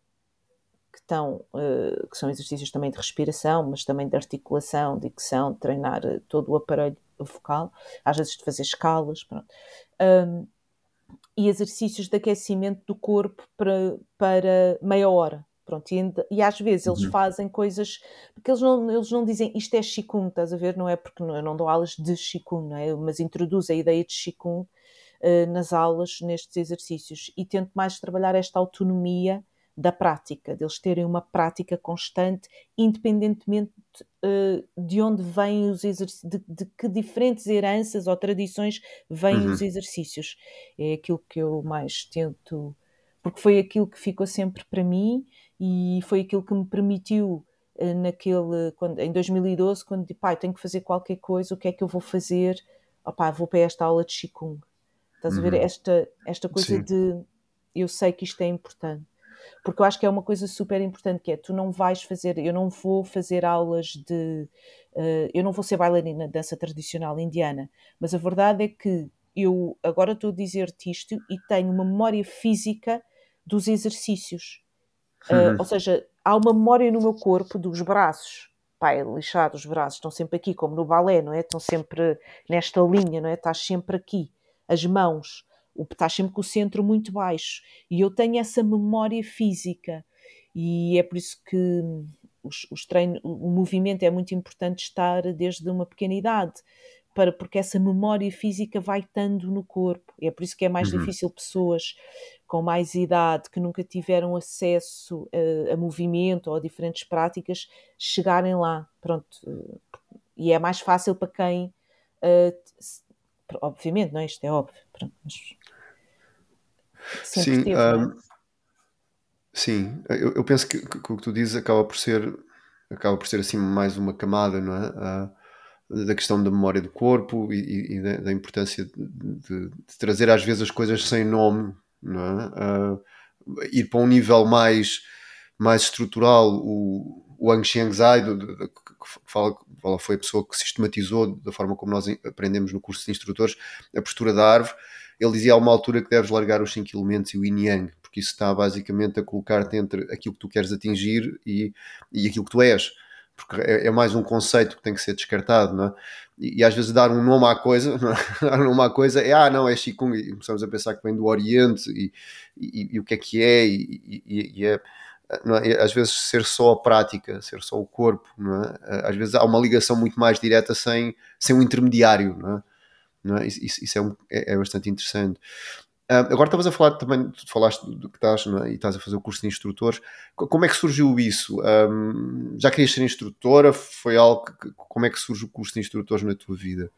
[SPEAKER 2] que, estão, uh, que são exercícios também de respiração, mas também de articulação, dicção, treinar uh, todo o aparelho vocal, às vezes de fazer escalas, pronto. Um, e exercícios de aquecimento do corpo para, para meia hora. Pronto, e, e às vezes eles uhum. fazem coisas, porque eles não, eles não dizem isto é Qigong, estás a ver? Não é porque não, eu não dou aulas de Qigong, não é? mas introduz a ideia de Qigong uh, nas aulas, nestes exercícios, e tento mais trabalhar esta autonomia da prática, deles terem uma prática constante, independentemente uh, de onde vêm os exercícios, de, de, que diferentes heranças ou tradições vêm uhum. os exercícios. É aquilo que eu mais tento porque foi aquilo que ficou sempre para mim e foi aquilo que me permitiu uh, naquele, quando, em 2012, quando disse, pai, tenho que fazer qualquer coisa, o que é que eu vou fazer? Opá, vou para esta aula de Qigong. Estás uhum. a ver uhum. esta, esta coisa Sim. de eu sei que isto é importante porque eu acho que é uma coisa super importante que é tu não vais fazer, eu não vou fazer aulas de uh, eu não vou ser bailarina de dança tradicional indiana, mas a verdade é que eu agora estou a dizer-te isto e tenho uma memória física dos exercícios. Uh, ou seja, há uma memória no meu corpo dos braços. Pai, é lixado, os braços estão sempre aqui, como no balé, não é? Estão sempre nesta linha, não é? Estás sempre aqui. As mãos, estás sempre com o centro muito baixo. E eu tenho essa memória física. E é por isso que os, os treinos, o movimento é muito importante estar desde uma pequena idade, para, porque essa memória física vai estando no corpo. É por isso que é mais uhum. difícil pessoas com mais idade que nunca tiveram acesso a, a, movimento ou a diferentes práticas chegarem lá. Pronto. E é mais fácil para quem. Uh, obviamente, não é? Isto é óbvio. Pronto, mas
[SPEAKER 1] sim, teve, um, sim. Eu, eu, penso que, que, que, o que tu dizes acaba por ser acaba por ser assim mais uma camada, não é? Uh, da questão da memória do corpo e, e da, da, importância de, de, de, trazer às vezes as coisas sem nome, não é? Uh, ir para um nível mais mais estrutural. O, o Ang Xiangzai, que fala, fala, foi a pessoa que sistematizou da forma como nós aprendemos no curso de instrutores a postura da árvore ele dizia a uma altura que deves largar os 5 elementos e o yin yang, porque isso está basicamente a colocar-te entre aquilo que tu queres atingir e, e aquilo que tu és. Porque é, é, mais um conceito que tem que ser descartado, não é? E, e às vezes dar um nome à coisa, é? dar um nome à coisa é, ah, não, é Qigong, e começamos a pensar que vem do Oriente e, e, e o que é que é, e, é, é, às vezes ser só a prática, ser só o corpo, é? Às vezes há uma ligação muito mais direta sem, sem um intermediário, não é? Isso, isso é, um, é, é, bastante interessante. Uh, agora estavas a falar também, tu falaste do que estás é? e estás a fazer o curso de instrutores. Como é que surgiu isso? Um, já querias ser instrutora? Foi algo que, como é que surge o curso de instrutores na tua vida?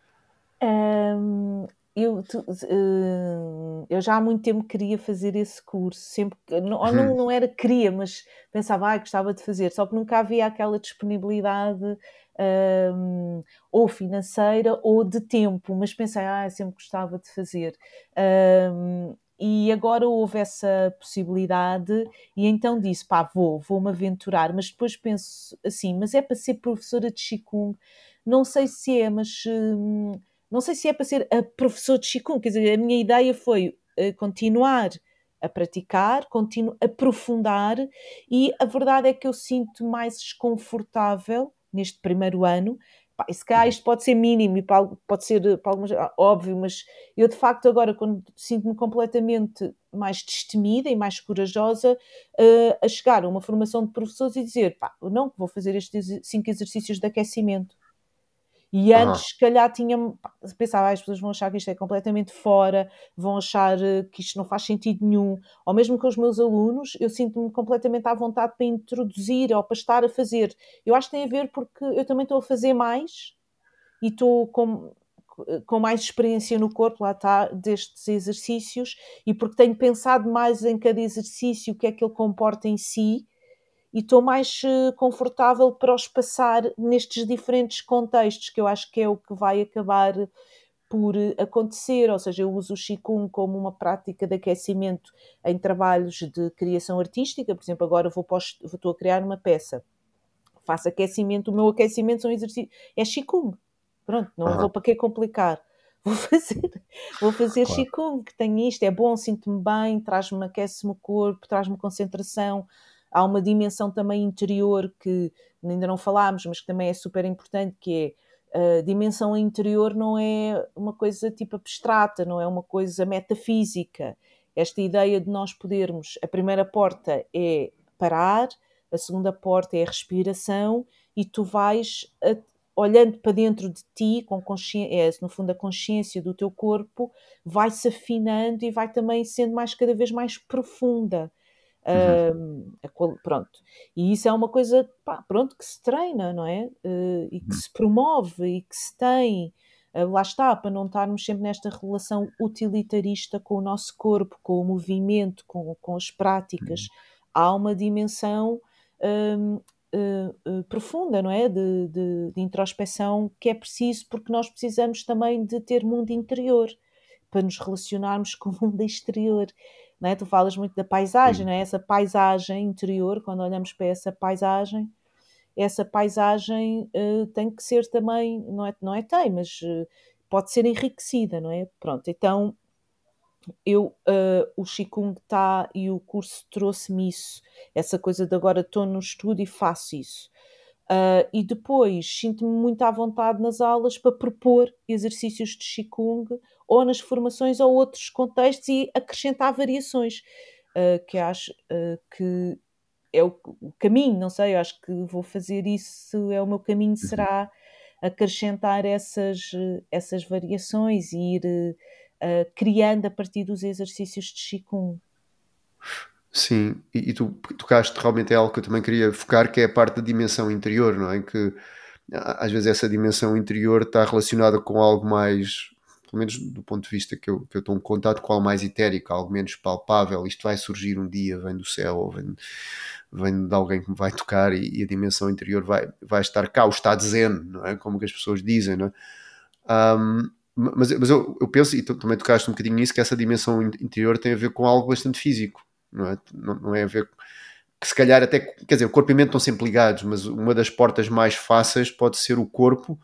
[SPEAKER 2] Um, eu, tu, uh, eu já há muito tempo queria fazer esse curso, sempre não, uhum. não, não era queria, mas pensava, ah, gostava de fazer, só que nunca havia aquela disponibilidade um, ou financeira ou de tempo, mas pensei, ah, sempre gostava de fazer. Um, e agora houve essa possibilidade e então disse, pá, vou, vou-me aventurar, mas depois penso assim, mas é para ser professora de Qigong? Não sei se é, mas hum, não sei se é para ser a professora de Qigong, quer dizer, a minha ideia foi uh, continuar a praticar, continuo, aprofundar e a verdade é que eu sinto mais desconfortável neste primeiro ano. Pá, se calhar isto pode ser mínimo e pode ser para algumas, ah, óbvio, mas eu de facto agora quando sinto-me completamente mais destemida e mais corajosa uh, a chegar a uma formação de professores e dizer, pá, não vou fazer estes cinco exercícios de aquecimento e antes, se calhar, tinha pensava, ah, as pessoas vão achar que isto é completamente fora, vão achar eh, que isto não faz sentido nenhum. Ou mesmo com os meus alunos, eu sinto-me completamente à vontade para introduzir ou para estar a fazer. Eu acho que tem a ver porque eu também estou a fazer mais e estou com, com mais experiência no corpo, lá está, destes exercícios, e porque tenho pensado mais em cada exercício, o que é que ele comporta em si, e estou mais eh, confortável para os passar nestes diferentes contextos, que eu acho que é o que vai acabar por eh, acontecer, ou seja, eu uso o Qigong como uma prática de aquecimento em trabalhos de criação artística, por exemplo, agora vou, vou estou a criar uma peça, faço aquecimento, o meu aquecimento são exercícios, é Qigong, pronto, não uhum. vou para que complicar, vou fazer, vou fazer claro. Qigong, que tem isto, é bom, sinto-me bem, traz-me, aquece-me o corpo, traz-me concentração, há uma dimensão também interior que ainda não falámos, mas que também é super importante, que é a dimensão interior não é uma coisa tipo abstrata, não é uma coisa metafísica. Esta ideia de nós podermos, a primeira porta é parar, a segunda porta é a respiração e tu vais a, olhando para dentro de ti, com é, no fundo a consciência do teu corpo, vai se afinando e vai também sendo mais cada vez mais profunda. Uhum. Uh, pronto. E isso é uma coisa, pá, pronto, que se treina, não é? Uh, e que uhum. se promove e que se tem. Uh, lá está, para não estarmos sempre nesta relação utilitarista com o nosso corpo, com o movimento, com, com as práticas. Há uma dimensão um, uh, uh, profunda, não é? De, de, de, introspeção que é preciso, porque nós precisamos também de ter mundo interior para nos relacionarmos com o mundo exterior. É? Tu falas muito da paisagem, é? essa paisagem interior, quando olhamos para essa paisagem, essa paisagem uh, tem que ser também, não é, não é tem, mas uh, pode ser enriquecida, não é? Pronto, então eu, uh, o Qigong está e o curso trouxe-me isso, essa coisa de agora estou no estudo e faço isso. E depois sinto-me muito à vontade nas aulas para propor exercícios de Qigong ou nas formações ou outros contextos e acrescentar variações, uh, que acho uh, que é o, o, caminho, não sei, acho que vou fazer isso, é o meu caminho, uhum. será acrescentar essas, essas variações e ir criando a partir dos exercícios de Qigong.
[SPEAKER 1] Sim, e, e tu tocaste realmente é algo que eu também queria focar, que é a parte da dimensão interior, não é? Que às vezes essa dimensão interior está relacionada com algo mais, pelo menos do ponto de vista que eu, que eu estou em contato com algo mais etérico, algo menos palpável. Isto vai surgir um dia, vem do céu, ou vem, vem de alguém que me vai tocar e, e, a dimensão interior vai, vai estar cá, o estado zen, não é? Como que as pessoas dizem, não é? Um, mas, mas eu, eu penso, e tu também tocaste um bocadinho nisso, que essa dimensão interior tem a ver com algo bastante físico não é? Não, não é a ver que se calhar até, quer dizer, o corpo e a mente estão sempre ligados, mas uma das portas mais fáceis pode ser o corpo,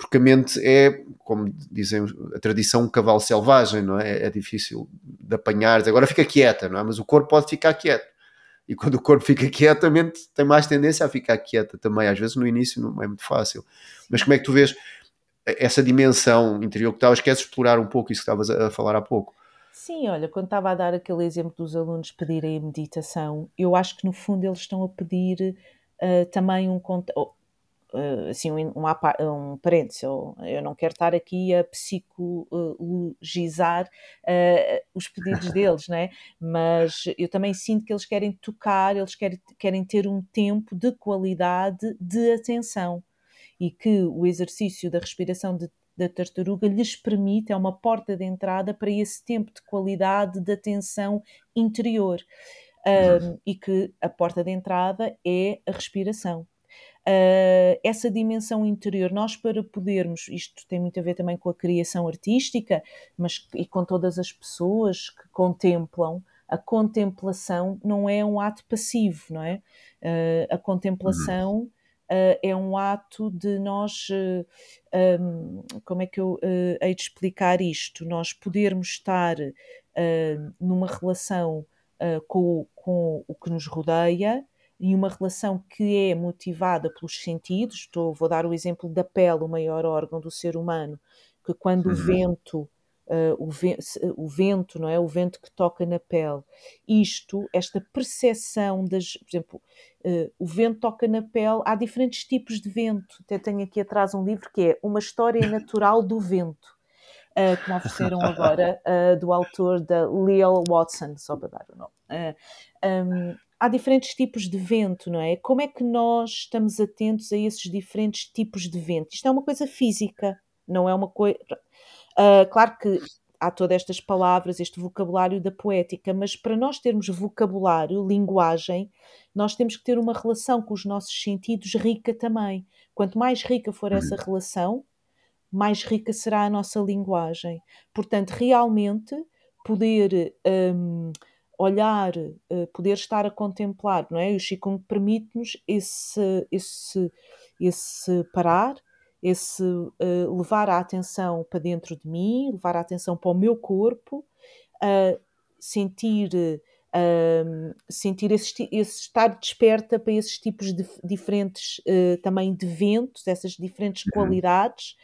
[SPEAKER 1] porque a mente é, como dizem a tradição, um cavalo selvagem, não é? É difícil de apanhar, agora fica quieta, não é? Mas o corpo pode ficar quieto. E quando o corpo fica quieto, a mente tem mais tendência a ficar quieta também. Às vezes no início não é muito fácil. Mas como é que tu vês essa dimensão interior que estavas? Queres explorar um pouco isso que estavas a falar há pouco?
[SPEAKER 2] Sim, olha, quando estava a dar aquele exemplo dos alunos pedirem a meditação, eu acho que no fundo eles estão a pedir uh, também um uh, assim, um, um, um parênteses, eu, eu não quero estar aqui a psicologizar uh, os pedidos deles, né? mas eu também sinto que eles querem tocar, eles querem, querem ter um tempo de qualidade de atenção e que o exercício da respiração de da tartaruga lhes permite, é uma porta de entrada para esse tempo de qualidade de atenção interior. Um, e que a porta de entrada é a respiração. Uh, essa dimensão interior, nós para podermos, isto tem muito a ver também com a criação artística, mas e com todas as pessoas que contemplam, a contemplação não é um ato passivo, não é? Uh, a contemplação uh, é um ato de nós, um, como é que eu hei de explicar isto? Nós podermos estar numa relação com, com o que nos rodeia, e uma relação que é motivada pelos sentidos. Estou, vou dar o exemplo da pele, o maior órgão do ser humano, que quando uhum. o vento uh, o, vento, o, vento, não é? O vento que toca na pele. Isto, esta percepção das, por exemplo, uh, o vento toca na pele, há diferentes tipos de vento. Até tenho aqui atrás um livro que é Uma História Natural do Vento. Uh, que me ofereceram agora, do autor da Leo Watson, só para dar o nome. Um, há diferentes tipos de vento, não é? Como é que nós estamos atentos a esses diferentes tipos de vento? Isto é uma coisa física, não é uma coisa. Uh, claro que há todas estas palavras, este vocabulário da poética, mas para nós termos vocabulário, linguagem, nós temos que ter uma relação com os nossos sentidos rica também. Quanto mais rica for essa uhum. relação, mais rica será a nossa linguagem. Portanto, realmente poder um, olhar, uh, poder estar a contemplar, não é? O Qigong permite-nos esse, esse, esse parar, esse uh, levar a atenção para dentro de mim, levar a atenção para o meu corpo, uh, sentir, uh, sentir esse, esse, estar desperta para esses tipos de diferentes eh, também de ventos, essas diferentes uhum. qualidades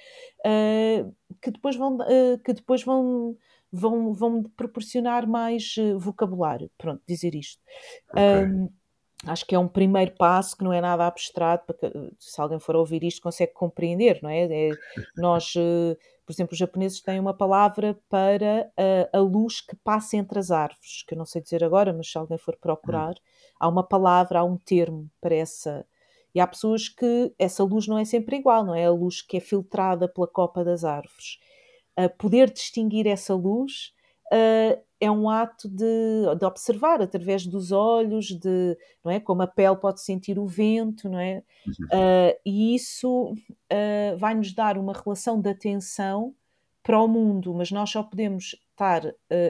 [SPEAKER 2] que depois vão que depois vão vão, vão proporcionar mais vocabulário. Pronto, dizer isto. Okay acho que é um primeiro passo que não é nada abstrato, porque se alguém for ouvir isto consegue compreender, não é? é nós, eh, por exemplo, os japoneses têm uma palavra para a, a, luz que passa entre as árvores, que eu não sei dizer agora, mas se alguém for procurar, hum. há uma palavra, há um termo para essa, E há pessoas que essa luz não é sempre igual, não é a luz que é filtrada pela copa das árvores. Uh, poder distinguir essa luz uh, é um ato de, de, observar através dos olhos, de não é como a pele pode sentir o vento, não é? Uh, e isso uh, vai nos dar uma relação de atenção para o mundo, mas nós só podemos estar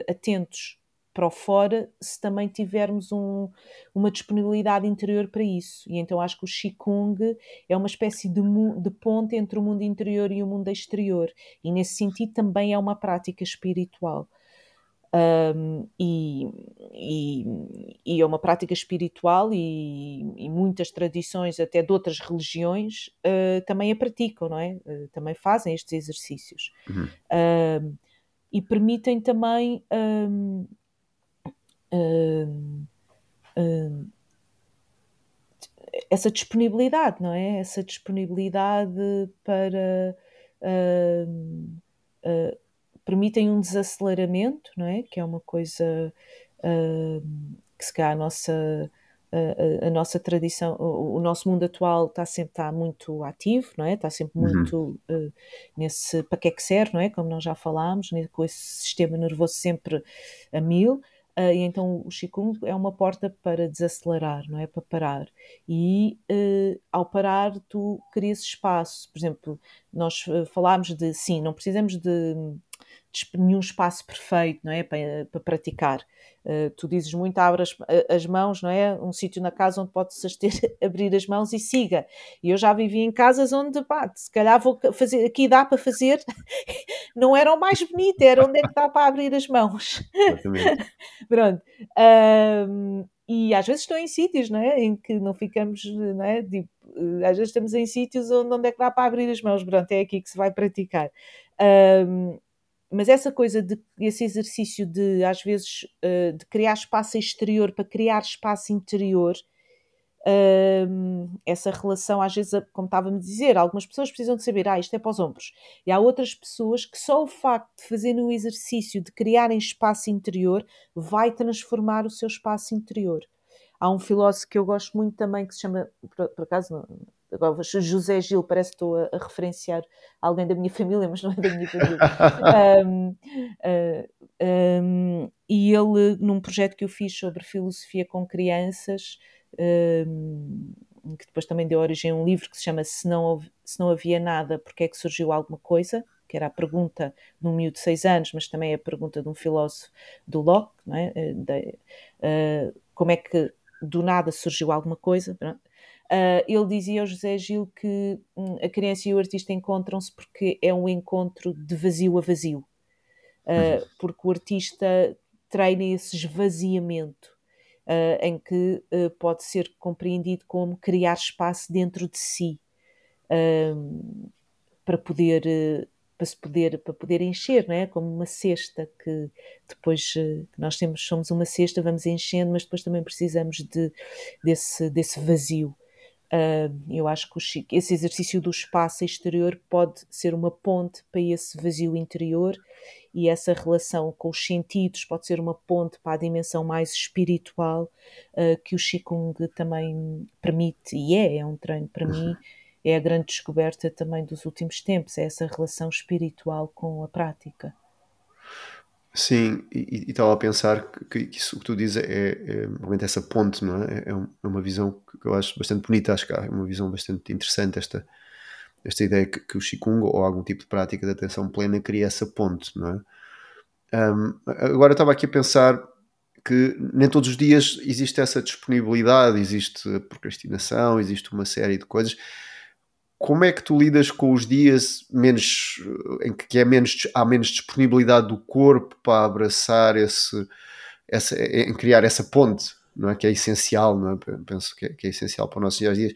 [SPEAKER 2] atentos para o fora se também tivermos um, uma disponibilidade interior para isso. E então acho que o Qigong é uma espécie de, de ponte entre o mundo interior e o mundo exterior. E nesse sentido também é uma prática espiritual. Um, e, e, e, é uma prática espiritual e, e, muitas tradições, até de outras religiões, uh, também a praticam, não é? Uh, também fazem estes exercícios. Uhum. Uh, e permitem também um, essa disponibilidade, não é? Essa disponibilidade para permitem um desaceleramento, não é? Que é uma coisa uh, que se calhar a nossa, a, a, nossa tradição, o, o, nosso mundo atual está sempre está muito ativo, não é? Está sempre uhum. muito uh, nesse para que é que serve, não é? Como nós já falámos, né? com esse sistema nervoso sempre a mil. Uh, e então o Qigong é uma porta para desacelerar, não é? Para parar. E uh, ao parar, tu crias espaço. Por exemplo, nós falámos de sim, não precisamos de nenhum espaço perfeito, não é? Para, para praticar. Uh, tu dizes muito, abre as, as, mãos, não é? Um sítio na casa onde podes ter, abrir as mãos e siga. E eu já vivi em casas onde, pá, se calhar vou fazer, aqui dá para fazer, não era o mais bonito, era onde é que dá para abrir as mãos. Pronto. Um, e às vezes estou em sítios, não é? Em que não ficamos, não é? Tipo, eh, às vezes estamos em sítios onde, onde é que dá para abrir as mãos, pronto, é aqui que se vai praticar. Um, mas essa coisa de esse exercício de às vezes uh, de criar espaço exterior para criar espaço interior uh, essa relação às vezes como estava-me a dizer algumas pessoas precisam de saber ah isto é para os ombros. E há outras pessoas que só o facto de fazerem o exercício de criarem espaço interior vai transformar o seu espaço interior. Há um filósofo que eu gosto muito também que se chama por, por acaso não, agora José Gil, parece que estou a, a, referenciar alguém da minha família, mas não é da minha família. um, uh, um, e ele, num projeto que eu fiz sobre filosofia com crianças, um, que depois também deu origem a um livro que se chama Se Não, se não Havia Nada, Porque é que Surgiu Alguma Coisa? que era a pergunta de um miúdo de seis anos, mas também a pergunta de um filósofo do Locke, não é? De, uh, como é que do nada surgiu alguma coisa? Uh, ele dizia ao José Gil que hum, a criança e o artista encontram-se porque é um encontro de vazio a vazio. Uh, porque o artista treina esse esvaziamento, uh, em que pode ser compreendido como criar espaço dentro de si para poder para se poder para poder encher, não é? Como uma cesta que depois nós temos somos uma cesta, vamos enchendo, mas depois também precisamos de desse desse vazio. Uh, eu acho que o, esse exercício do espaço exterior pode ser uma ponte para esse vazio interior e essa relação com os sentidos pode ser uma ponte para a dimensão mais espiritual uh, que o Qigong também permite e é, é um treino para mim é a grande descoberta também dos últimos tempos, é essa relação espiritual com a prática.
[SPEAKER 1] Sim, e, estava a pensar que, que, isso que tu dizes é, é realmente essa ponte, não é? É, é uma visão que eu acho bastante bonita, acho que é uma visão bastante interessante esta, esta ideia que, que o Qigong ou algum tipo de prática de atenção plena cria essa ponte, não é? Um, agora estava aqui a pensar que nem todos os dias existe essa disponibilidade, existe procrastinação, existe uma série de coisas como é que tu lidas com os dias menos em que é menos, há menos disponibilidade do corpo para abraçar esse, essa, em criar essa ponte, não é? Que é essencial, não é? Penso que é, que é essencial para os nossos dias.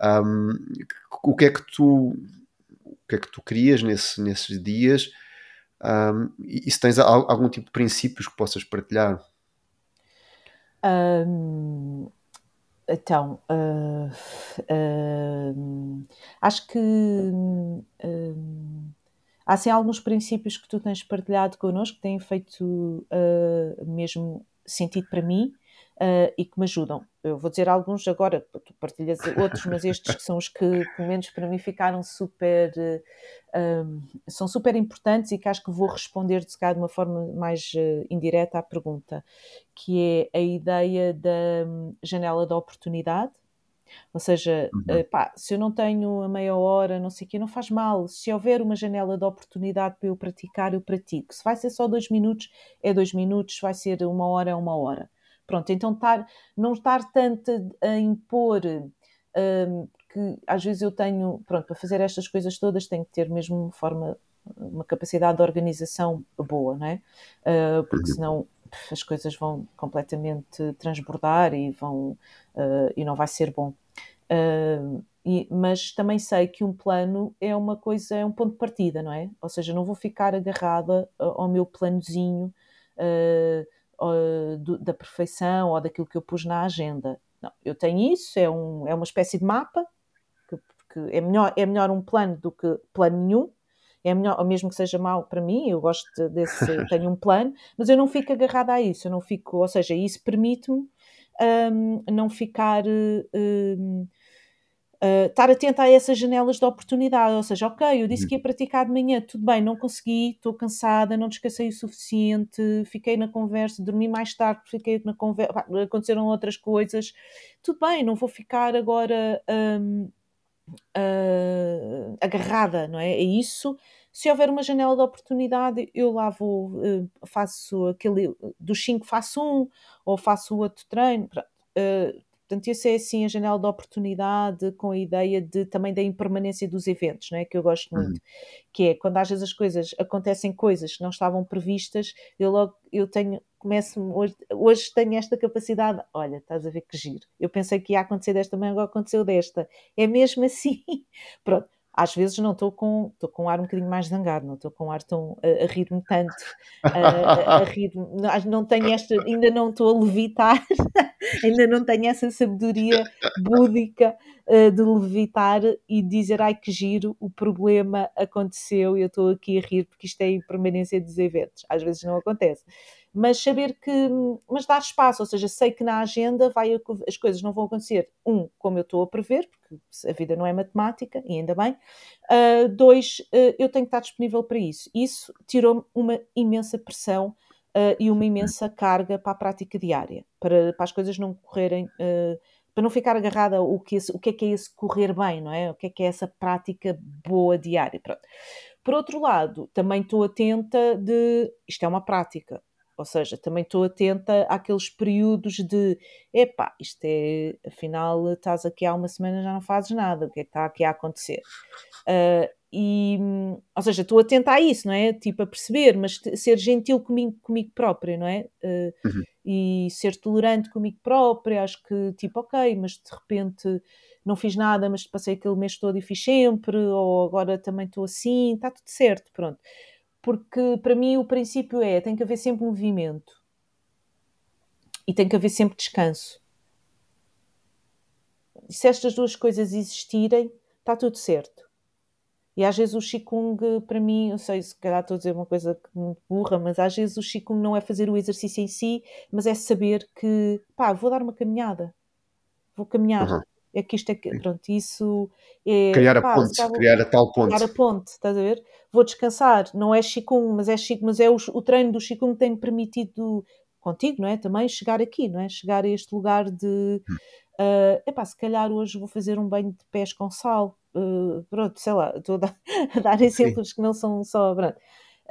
[SPEAKER 1] Um, o que é que tu o que é que tu crias nesse, nesses dias um, e, se tens algum tipo de princípios que possas partilhar?
[SPEAKER 2] Um, então, uh, uh, acho que uh, há sim alguns princípios que tu tens partilhado connosco que têm feito mesmo sentido para mim e que me ajudam. Eu vou dizer alguns agora, tu partilhas outros, mas estes que são os que, pelo menos para mim, ficaram super. Um, são super importantes e que acho que vou responder de, de uma forma mais uh, indireta à pergunta, que é a ideia da um, janela da oportunidade. Ou seja, uhum. uh, pá, se eu não tenho a meia hora, não sei o quê, não faz mal. Se houver uma janela de oportunidade para eu praticar, eu pratico. Se vai ser só dois minutos, é dois minutos. Se vai ser uma hora, é uma hora. Pronto, então estar, não estar tanto a impor, um, que às vezes eu tenho, pronto, para fazer estas coisas todas tenho que ter mesmo uma forma, uma capacidade de organização boa, não é? Uh, porque uhum. senão as coisas vão completamente transbordar e vão uh, e não vai ser bom. Uh, e, mas também sei que um plano é uma coisa, é um ponto de partida, não é? Ou seja, não vou ficar agarrada ao meu planozinho uh, do, da perfeição ou daquilo que eu pus na agenda. Não, eu tenho isso, é, um, é uma espécie de mapa, que, é, melhor, é melhor um plano do que plano nenhum, é melhor, mesmo que seja mau para mim, eu gosto desse, tenho um plano, mas eu não fico agarrada a isso, eu não fico, ou seja, isso permite-me um, não ficar um, Uh, estar atenta a essas janelas de oportunidade, ou seja, ok, eu disse uhum. que ia praticar de manhã, tudo bem, não consegui, estou cansada, não descansei o suficiente, fiquei na conversa, dormi mais tarde, fiquei na conversa, aconteceram outras coisas, tudo bem, não vou ficar agora um, uh, agarrada, não é? É isso. Se houver uma janela de oportunidade, eu lá vou, uh, faço aquele, dos cinco faço um, ou faço o outro treino, uh, Portanto, essa é assim a janela de oportunidade com a ideia de também da impermanência dos eventos, não é? que eu gosto muito, uhum. que é quando às vezes as coisas acontecem coisas que não estavam previstas, eu logo eu tenho, começo hoje, hoje tenho esta capacidade, olha, estás a ver que giro. Eu pensei que ia acontecer desta manhã, agora aconteceu desta. É mesmo assim. Pronto às vezes não estou com, estou com um ar um bocadinho mais zangado, não estou com um ar tão a, a rir-me tanto, a, a, a rir não, não tenho esta, ainda não estou a levitar, ainda não tenho essa sabedoria búdica uh, de levitar e dizer ai que giro, o problema aconteceu e eu estou aqui a rir porque isto é a impermanência dos eventos, às vezes não acontece mas saber que, mas dar espaço, ou seja, sei que na agenda vai, as coisas não vão acontecer, um, como eu estou a prever, porque a vida não é matemática, e ainda bem, uh, dois, uh, eu tenho que estar disponível para isso. Isso tirou-me uma imensa pressão uh, e uma imensa carga para a prática diária, para, para as coisas não correrem para não ficar agarrada o que, esse, o que é que é esse correr bem, não é? O que é que é essa prática boa diária. Pronto. Por outro lado, também estou atenta de isto é uma prática, ou seja, também estou atenta àqueles períodos de epá, isto é, afinal estás aqui há uma semana já não fazes nada, o que é que está aqui a acontecer? Uh, e, ou seja, estou atenta a isso, não é? Tipo, a perceber, mas ser gentil comigo, comigo própria, não é? Uh, uhum. E ser tolerante comigo própria, acho que, tipo, ok, mas de repente não fiz nada, mas passei aquele mês todo e fiz sempre, ou agora também estou assim, está tudo certo, pronto porque para mim o princípio é tem que haver sempre movimento e tem que haver sempre descanso. E se estas duas coisas existirem, está tudo certo. E às vezes o Qigong, para mim, eu sei se calhar estou a dizer uma coisa muito burra, mas às vezes o Qigong não é fazer o exercício em si, mas é saber que, pá, vou dar uma caminhada, vou caminhar. Uhum é que isto é que, pronto, isso é.
[SPEAKER 1] Criar a pá, ponte, criar a tal ponte.
[SPEAKER 2] Criar a ponte, estás a ver? Vou descansar, não é Qigong, mas é Qigong, mas é o, o treino do Qigong que tem permitido contigo, não é? Também chegar aqui, não é? Chegar a este lugar de. Hum. Uh, epá, se calhar hoje vou fazer um banho de pés com sal. Uh, pronto, sei lá, estou a dar, a dar exemplos Sim. que não são só. Pronto.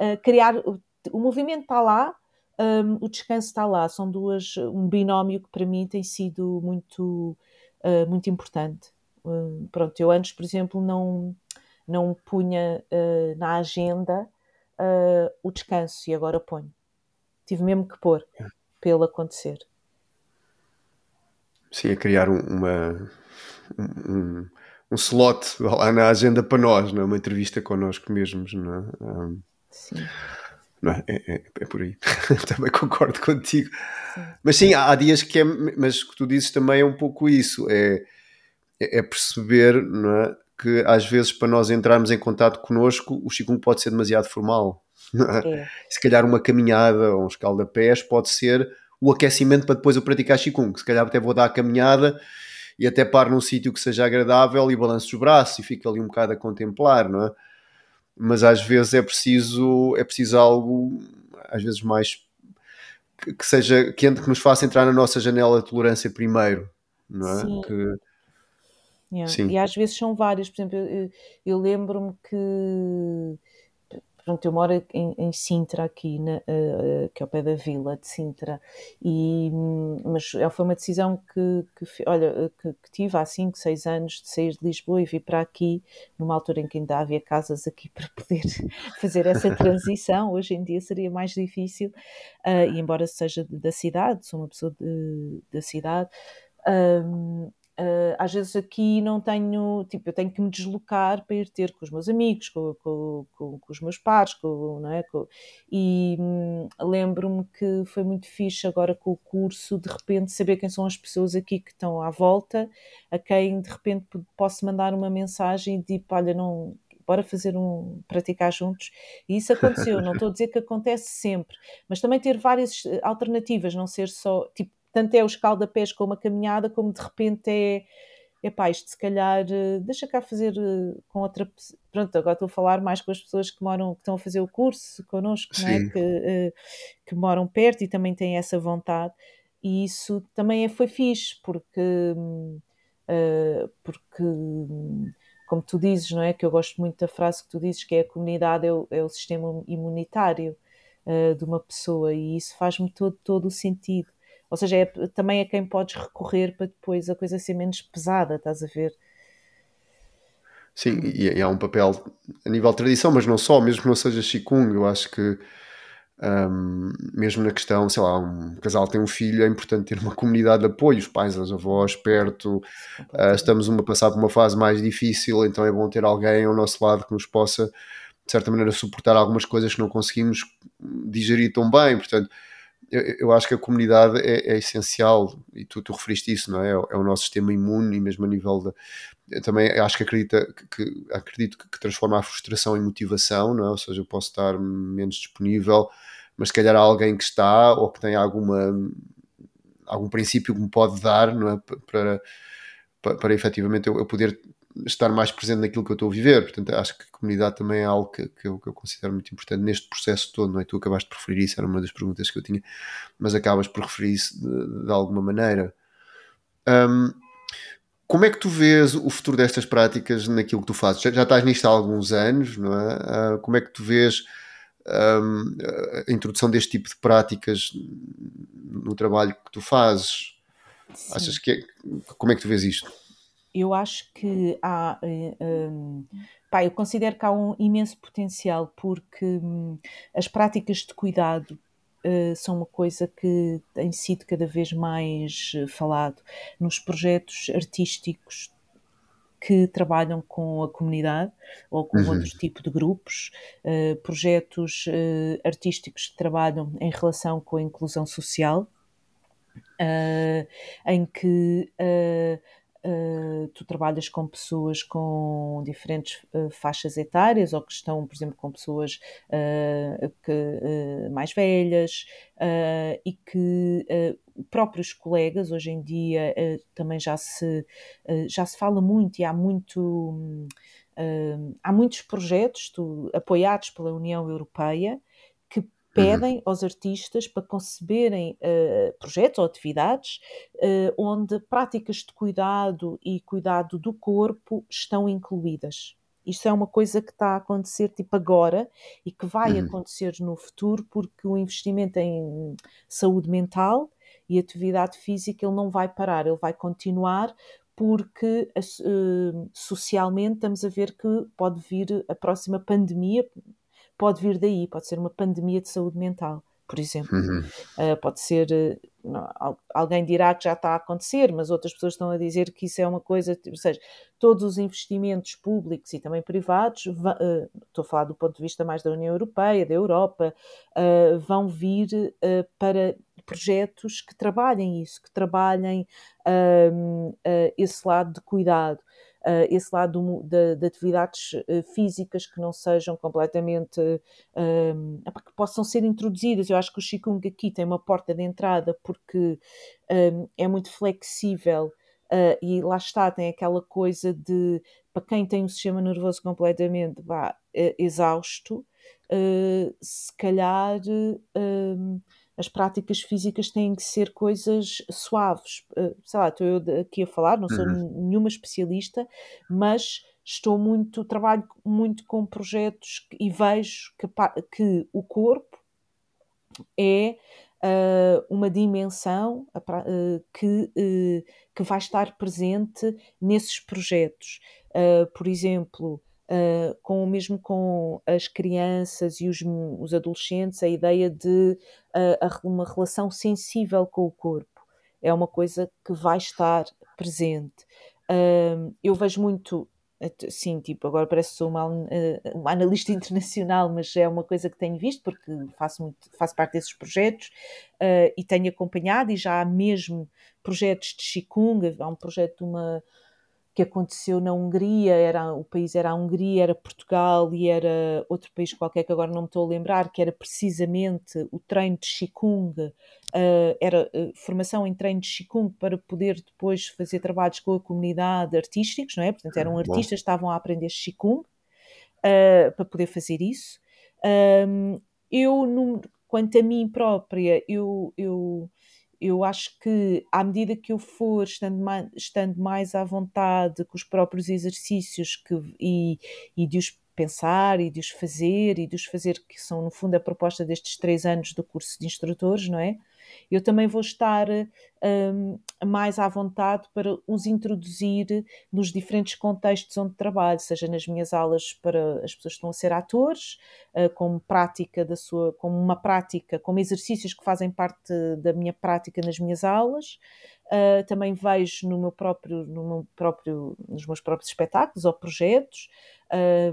[SPEAKER 2] Uh, criar. O, o movimento está lá, um, o descanso está lá. São duas. Um binómio que para mim tem sido muito uh, muito importante. Uh, pronto, eu antes, por exemplo, não, não punha uh, na agenda o descanso e agora ponho. Tive mesmo que pôr é. ele acontecer.
[SPEAKER 1] Sim, a criar uma, um, um slot lá na agenda para nós, não é? uma entrevista connosco mesmos. Não é? Um, Sim. Não é? É, é, é, por aí. também concordo contigo. Sim. Mas sim, há, há, dias que é. Mas o que tu dizes também é um pouco isso. É, é, é perceber não é, que às vezes para nós entrarmos em contato connosco o Qigong pode ser demasiado formal. É? Se calhar uma caminhada ou um escaldapés pode ser o aquecimento para depois eu praticar Qigong. Se calhar até vou dar a caminhada e até paro num sítio que seja agradável e balanço os braços e fico ali um bocado a contemplar, não é? Mas às vezes é preciso, é preciso algo, às vezes mais que, que seja quente, que nos faça entrar na nossa janela de tolerância primeiro, não é?
[SPEAKER 2] Sim.
[SPEAKER 1] Que,
[SPEAKER 2] Yeah.
[SPEAKER 1] Sim.
[SPEAKER 2] E às vezes são várias, por exemplo, eu, eu lembro-me que pronto, eu moro em, em Sintra aqui, na, uh, que é ao pé da vila de Sintra, e, mas é, foi uma decisão que, que olha, que, que, tive há 5, 6 anos de sair de Lisboa e vir para aqui, numa altura em que ainda havia casas aqui para poder fazer essa transição, hoje em dia seria mais difícil, uh, e embora seja da cidade, sou uma pessoa de, da cidade, um, Uh, às vezes aqui não tenho, tipo, eu tenho que me deslocar para ir ter com os meus amigos, com, com, com, com os meus pares, com, não é? e hum, lembro-me que foi muito fixe agora com o curso, de repente saber quem são as pessoas aqui que estão à volta, a quem de repente posso mandar uma mensagem e tipo, olha, não, bora fazer um praticar juntos. E isso aconteceu, não estou a dizer que acontece sempre, mas também ter várias eh, alternativas, não ser só tipo tanto é o escaldapés como a caminhada, como de repente é epá, isto se calhar eh, deixa cá fazer eh, com outra pronto, agora estou a falar mais com as pessoas que moram, que estão a fazer o curso connosco, é? que, eh, que moram perto e também têm essa vontade e isso também é, foi fixe porque porque como tu dizes, não é? Que eu gosto muito da frase que tu dizes que é a comunidade é o, é o sistema imunitário de uma pessoa e isso faz-me todo, todo o sentido ou seja, é, também é quem podes recorrer para depois a coisa ser menos pesada, estás a ver?
[SPEAKER 1] Sim, e, e há um papel a nível de tradição, mas não só, mesmo que não seja Qigong, eu acho que um, mesmo na questão, sei lá, um casal tem um filho, é importante ter uma comunidade de apoio, os pais, as avós perto, uh, estamos a passar por uma fase mais difícil, então é bom ter alguém ao nosso lado que nos possa, de certa maneira, suportar algumas coisas que não conseguimos digerir tão bem, portanto eu, eu, acho que a comunidade é, é essencial e tu, tu, referiste isso, não é? É, o nosso sistema imune e mesmo a nível. Eu também acho que, acredita, que acredito que, que, transforma a frustração em motivação, não é? Ou seja, eu posso estar menos disponível, mas se calhar há alguém que está ou que tem alguma algum princípio que me pode dar, não é? Para, para, para efetivamente eu, eu poder estar mais presente naquilo que eu estou a viver. Portanto, acho que a comunidade também é algo que, que, eu, que eu, considero muito importante neste processo todo, não é? Tu acabaste por referir isso, era uma das perguntas que eu tinha, mas acabas por referir isso de, de alguma maneira. Um, como é que tu vês o futuro destas práticas naquilo que tu fazes? Já, já estás nisto há alguns anos, não é? Uh, como é que tu vês um, a introdução deste tipo de práticas no trabalho que tu fazes? Sim. Achas que é, como é que tu vês isto?
[SPEAKER 2] Eu acho que há. Um, eh, pá, eu considero que há um imenso potencial porque um, as práticas de cuidado uh, são uma coisa que tem sido cada vez mais eh, falado nos projetos artísticos que trabalham com a comunidade ou com uhum. outro tipo de grupos, uh, projetos uh, artísticos que trabalham em relação com a inclusão social, em que Uh, tu trabalhas com pessoas com diferentes uh, faixas etárias ou que estão, por exemplo, com pessoas uh, que, mais velhas e que próprios colegas hoje em dia também já se, já se fala muito e há muito há muitos projetos tu, apoiados pela União Europeia. Pedem uhum. aos artistas para conceberem uh, projetos ou atividades uh, onde práticas de cuidado e cuidado do corpo estão incluídas. Isto é uma coisa que está a acontecer tipo agora e que vai uhum. acontecer no futuro porque o investimento em saúde mental e atividade física ele não vai parar, ele vai continuar porque uh, socialmente estamos a ver que pode vir a próxima pandemia, pode vir daí, pode ser uma pandemia de saúde mental, por exemplo. Uhum. Uh, pode ser, uh, não, alguém dirá que já está a acontecer, mas outras pessoas estão a dizer que isso é uma coisa, ou seja, todos os investimentos públicos e também privados, uh, estou a falar do ponto de vista mais da União Europeia, da Europa, vão vir para projetos que trabalhem isso, que trabalhem esse lado de cuidado. Uh, esse lado de, de atividades uh, físicas que não sejam completamente um, que possam ser introduzidas. Eu acho que o Qigong aqui tem uma porta de entrada porque um, é muito flexível. Uh, e lá está, tem aquela coisa de para quem tem um sistema nervoso completamente vá, exausto, uh, se calhar as práticas físicas têm que ser coisas suaves. Uh, sei lá, estou eu aqui a falar, não sou uhum. nenhuma especialista, mas estou muito, trabalho muito com projetos e vejo que, que o corpo é uh, uma dimensão uh, que, uh, que vai estar presente nesses projetos. por exemplo, uh, com mesmo com as crianças e os, os adolescentes, a ideia de uh, uma relação sensível com o corpo. É uma coisa que vai estar presente. Uh, eu vejo muito sim, tipo, agora parece que sou uma, uma, analista internacional, mas é uma coisa que tenho visto porque faço, muito, faço parte desses projetos e tenho acompanhado e já há mesmo projetos de Qigong, há um projeto de uma, que aconteceu na Hungria, era, o país era a Hungria, era Portugal e era outro país qualquer que agora não me estou a lembrar, que era precisamente o treino de Qigong, uh, era uh, formação em treino de Qigong para poder depois fazer trabalhos com a comunidade artísticos, não é? Portanto, eram artistas que estavam a aprender Qigong uh, para poder fazer isso. Um, eu, quanto a mim própria, eu, eu eu acho que à medida que eu for estando mais, estando mais à vontade com os próprios exercícios que, e, e de os pensar e de os fazer e de os fazer, que são no fundo a proposta destes três anos do curso de instrutores, não é? Eu também vou estar um, mais à vontade para os introduzir nos diferentes contextos onde trabalho, seja nas minhas aulas para as pessoas que estão a ser atores, uh, como prática da sua, como uma prática, como exercícios que fazem parte da minha prática nas minhas aulas. Uh, também vejo no meu próprio, no meu próprio, nos meus próprios espetáculos ou projetos,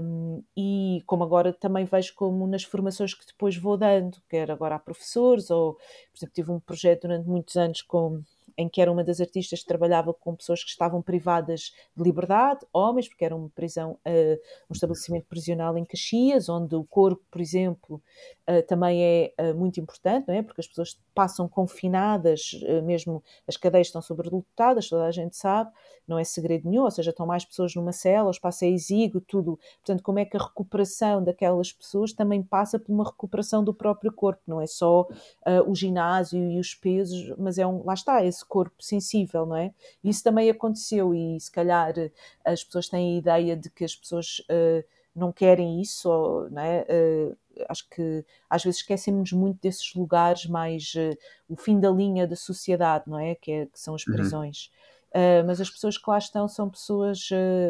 [SPEAKER 2] um, e como agora também vejo como nas formações que depois vou dando, quer agora a professores, ou por exemplo, tive um projeto durante muitos anos com em que era uma das artistas que trabalhava com pessoas que estavam privadas de liberdade, homens, porque era uma prisão, uh, um estabelecimento prisional em Caxias, onde o corpo, por exemplo, uh, também é uh, muito importante, não é? Porque as pessoas passam confinadas, mesmo as cadeias estão sobrelotadas, toda a gente sabe, não é segredo nenhum, ou seja, estão mais pessoas numa cela, o espaço é exíguo, tudo. Portanto, como é que a recuperação daquelas pessoas também passa por uma recuperação do próprio corpo, não é só o ginásio e os pesos, mas é um, lá está, esse corpo sensível, não é? Isso também aconteceu e se calhar as pessoas têm a ideia de que as pessoas uh, não querem isso, ou, não é? Uh, acho que às vezes esquecemos muito desses lugares mais uh, o fim da linha da sociedade, não é? Que, é, que são as uhum. prisões. Uhum. Uh, mas as pessoas que lá estão são pessoas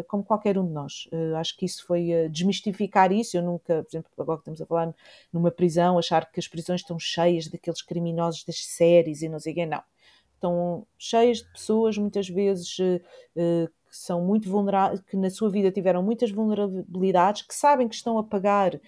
[SPEAKER 2] como qualquer um de nós. Acho que isso foi desmistificar isso. Eu nunca, por exemplo, agora que estamos a falar numa prisão, achar que as prisões estão cheias daqueles criminosos das séries e não sei o quê. Não estão cheias de pessoas, muitas vezes uh, que são muito vulneráveis, que na sua vida tiveram muitas vulnerabilidades, que sabem que estão a pagar uh,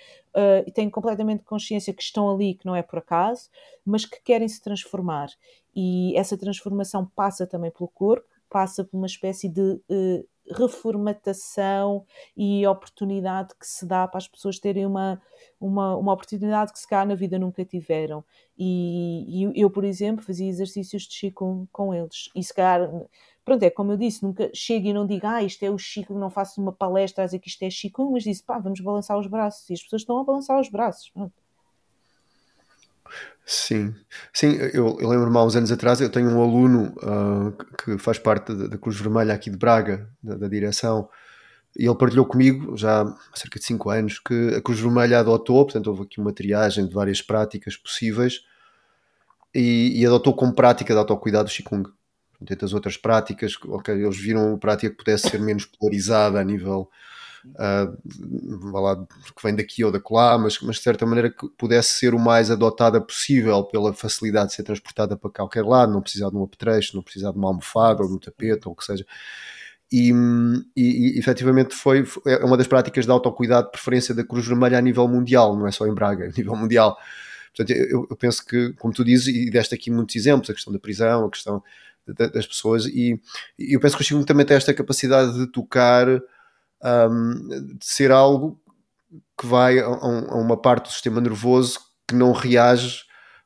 [SPEAKER 2] e têm completamente consciência que estão ali, que não é por acaso, mas que querem se transformar. E essa transformação passa também pelo corpo, passa por uma espécie de uh, reformatação e oportunidade que se dá para as pessoas terem uma, uma, uma oportunidade que se cá na vida nunca tiveram. E, e eu, por exemplo, fazia exercícios de Chico com eles. E se calhar, pronto, é como eu disse, nunca chego e não digo, ah, isto é o Chico, não faço uma palestra a dizer que isto é Chico, mas disse, pá, vamos balançar os braços. E as pessoas estão a balançar os braços. Pronto.
[SPEAKER 1] Sim, sim, eu, eu lembro-me há uns anos atrás, eu tenho um aluno uh, que faz parte da, Cruz Vermelha aqui de Braga, da, da, direção, e ele partilhou comigo, já há cerca de 5 anos, que a Cruz Vermelha adotou, portanto houve aqui uma triagem de várias práticas possíveis, e, e adotou como prática de autocuidado o Qigong. Entre as outras práticas, ok, eles viram uma prática que pudesse ser menos polarizada a nível uh, lá, que vem daqui ou da lá, mas, mas de certa maneira que pudesse ser o mais adotada possível pela facilidade de ser transportada para qualquer lado, não precisar de um apetrecho, não precisar de uma almofada ou de um tapete ou o que seja. E, e, e efetivamente foi, foi, é uma das práticas de autocuidado de preferência da Cruz Vermelha a nível mundial, não é só em Braga, a nível mundial. Portanto, eu, eu penso que, como tu dizes, e deste aqui muitos exemplos, a questão da prisão, a questão das pessoas e, eu penso que o Qigong também tem esta capacidade de tocar, um, de ser algo que vai a, a, uma parte do sistema nervoso que não reage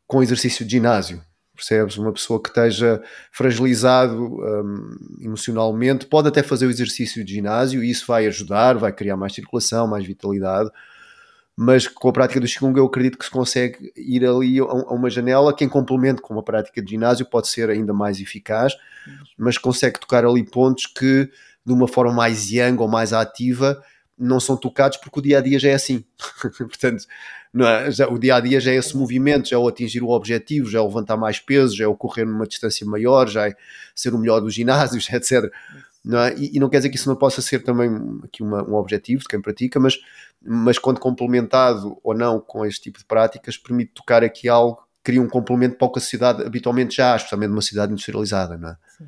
[SPEAKER 1] com exercício de ginásio. Percebes? Uma pessoa que esteja fragilizado um, emocionalmente pode até fazer o exercício de ginásio e isso vai ajudar, vai criar mais circulação, mais vitalidade. Mas com a prática do Qigong eu acredito que se consegue ir ali a, a uma janela que em complemento com uma prática de ginásio pode ser ainda mais eficaz, mas consegue tocar ali pontos que de uma forma mais yang ou mais ativa não são tocados porque o dia a dia já é assim. Portanto, é? já, o dia a dia já é esse movimento, já é o atingir o objetivo, já é o levantar mais peso, já é o correr numa distância maior, já é ser o melhor dos ginásios, etc. Não é? e, e, não quer dizer que isso não possa ser também aqui uma, um objetivo de quem pratica, mas, mas quando complementado ou não com este tipo de práticas, permite tocar aqui algo cria um complemento para o que a sociedade habitualmente já há, especialmente numa cidade industrializada. Não é? Sim.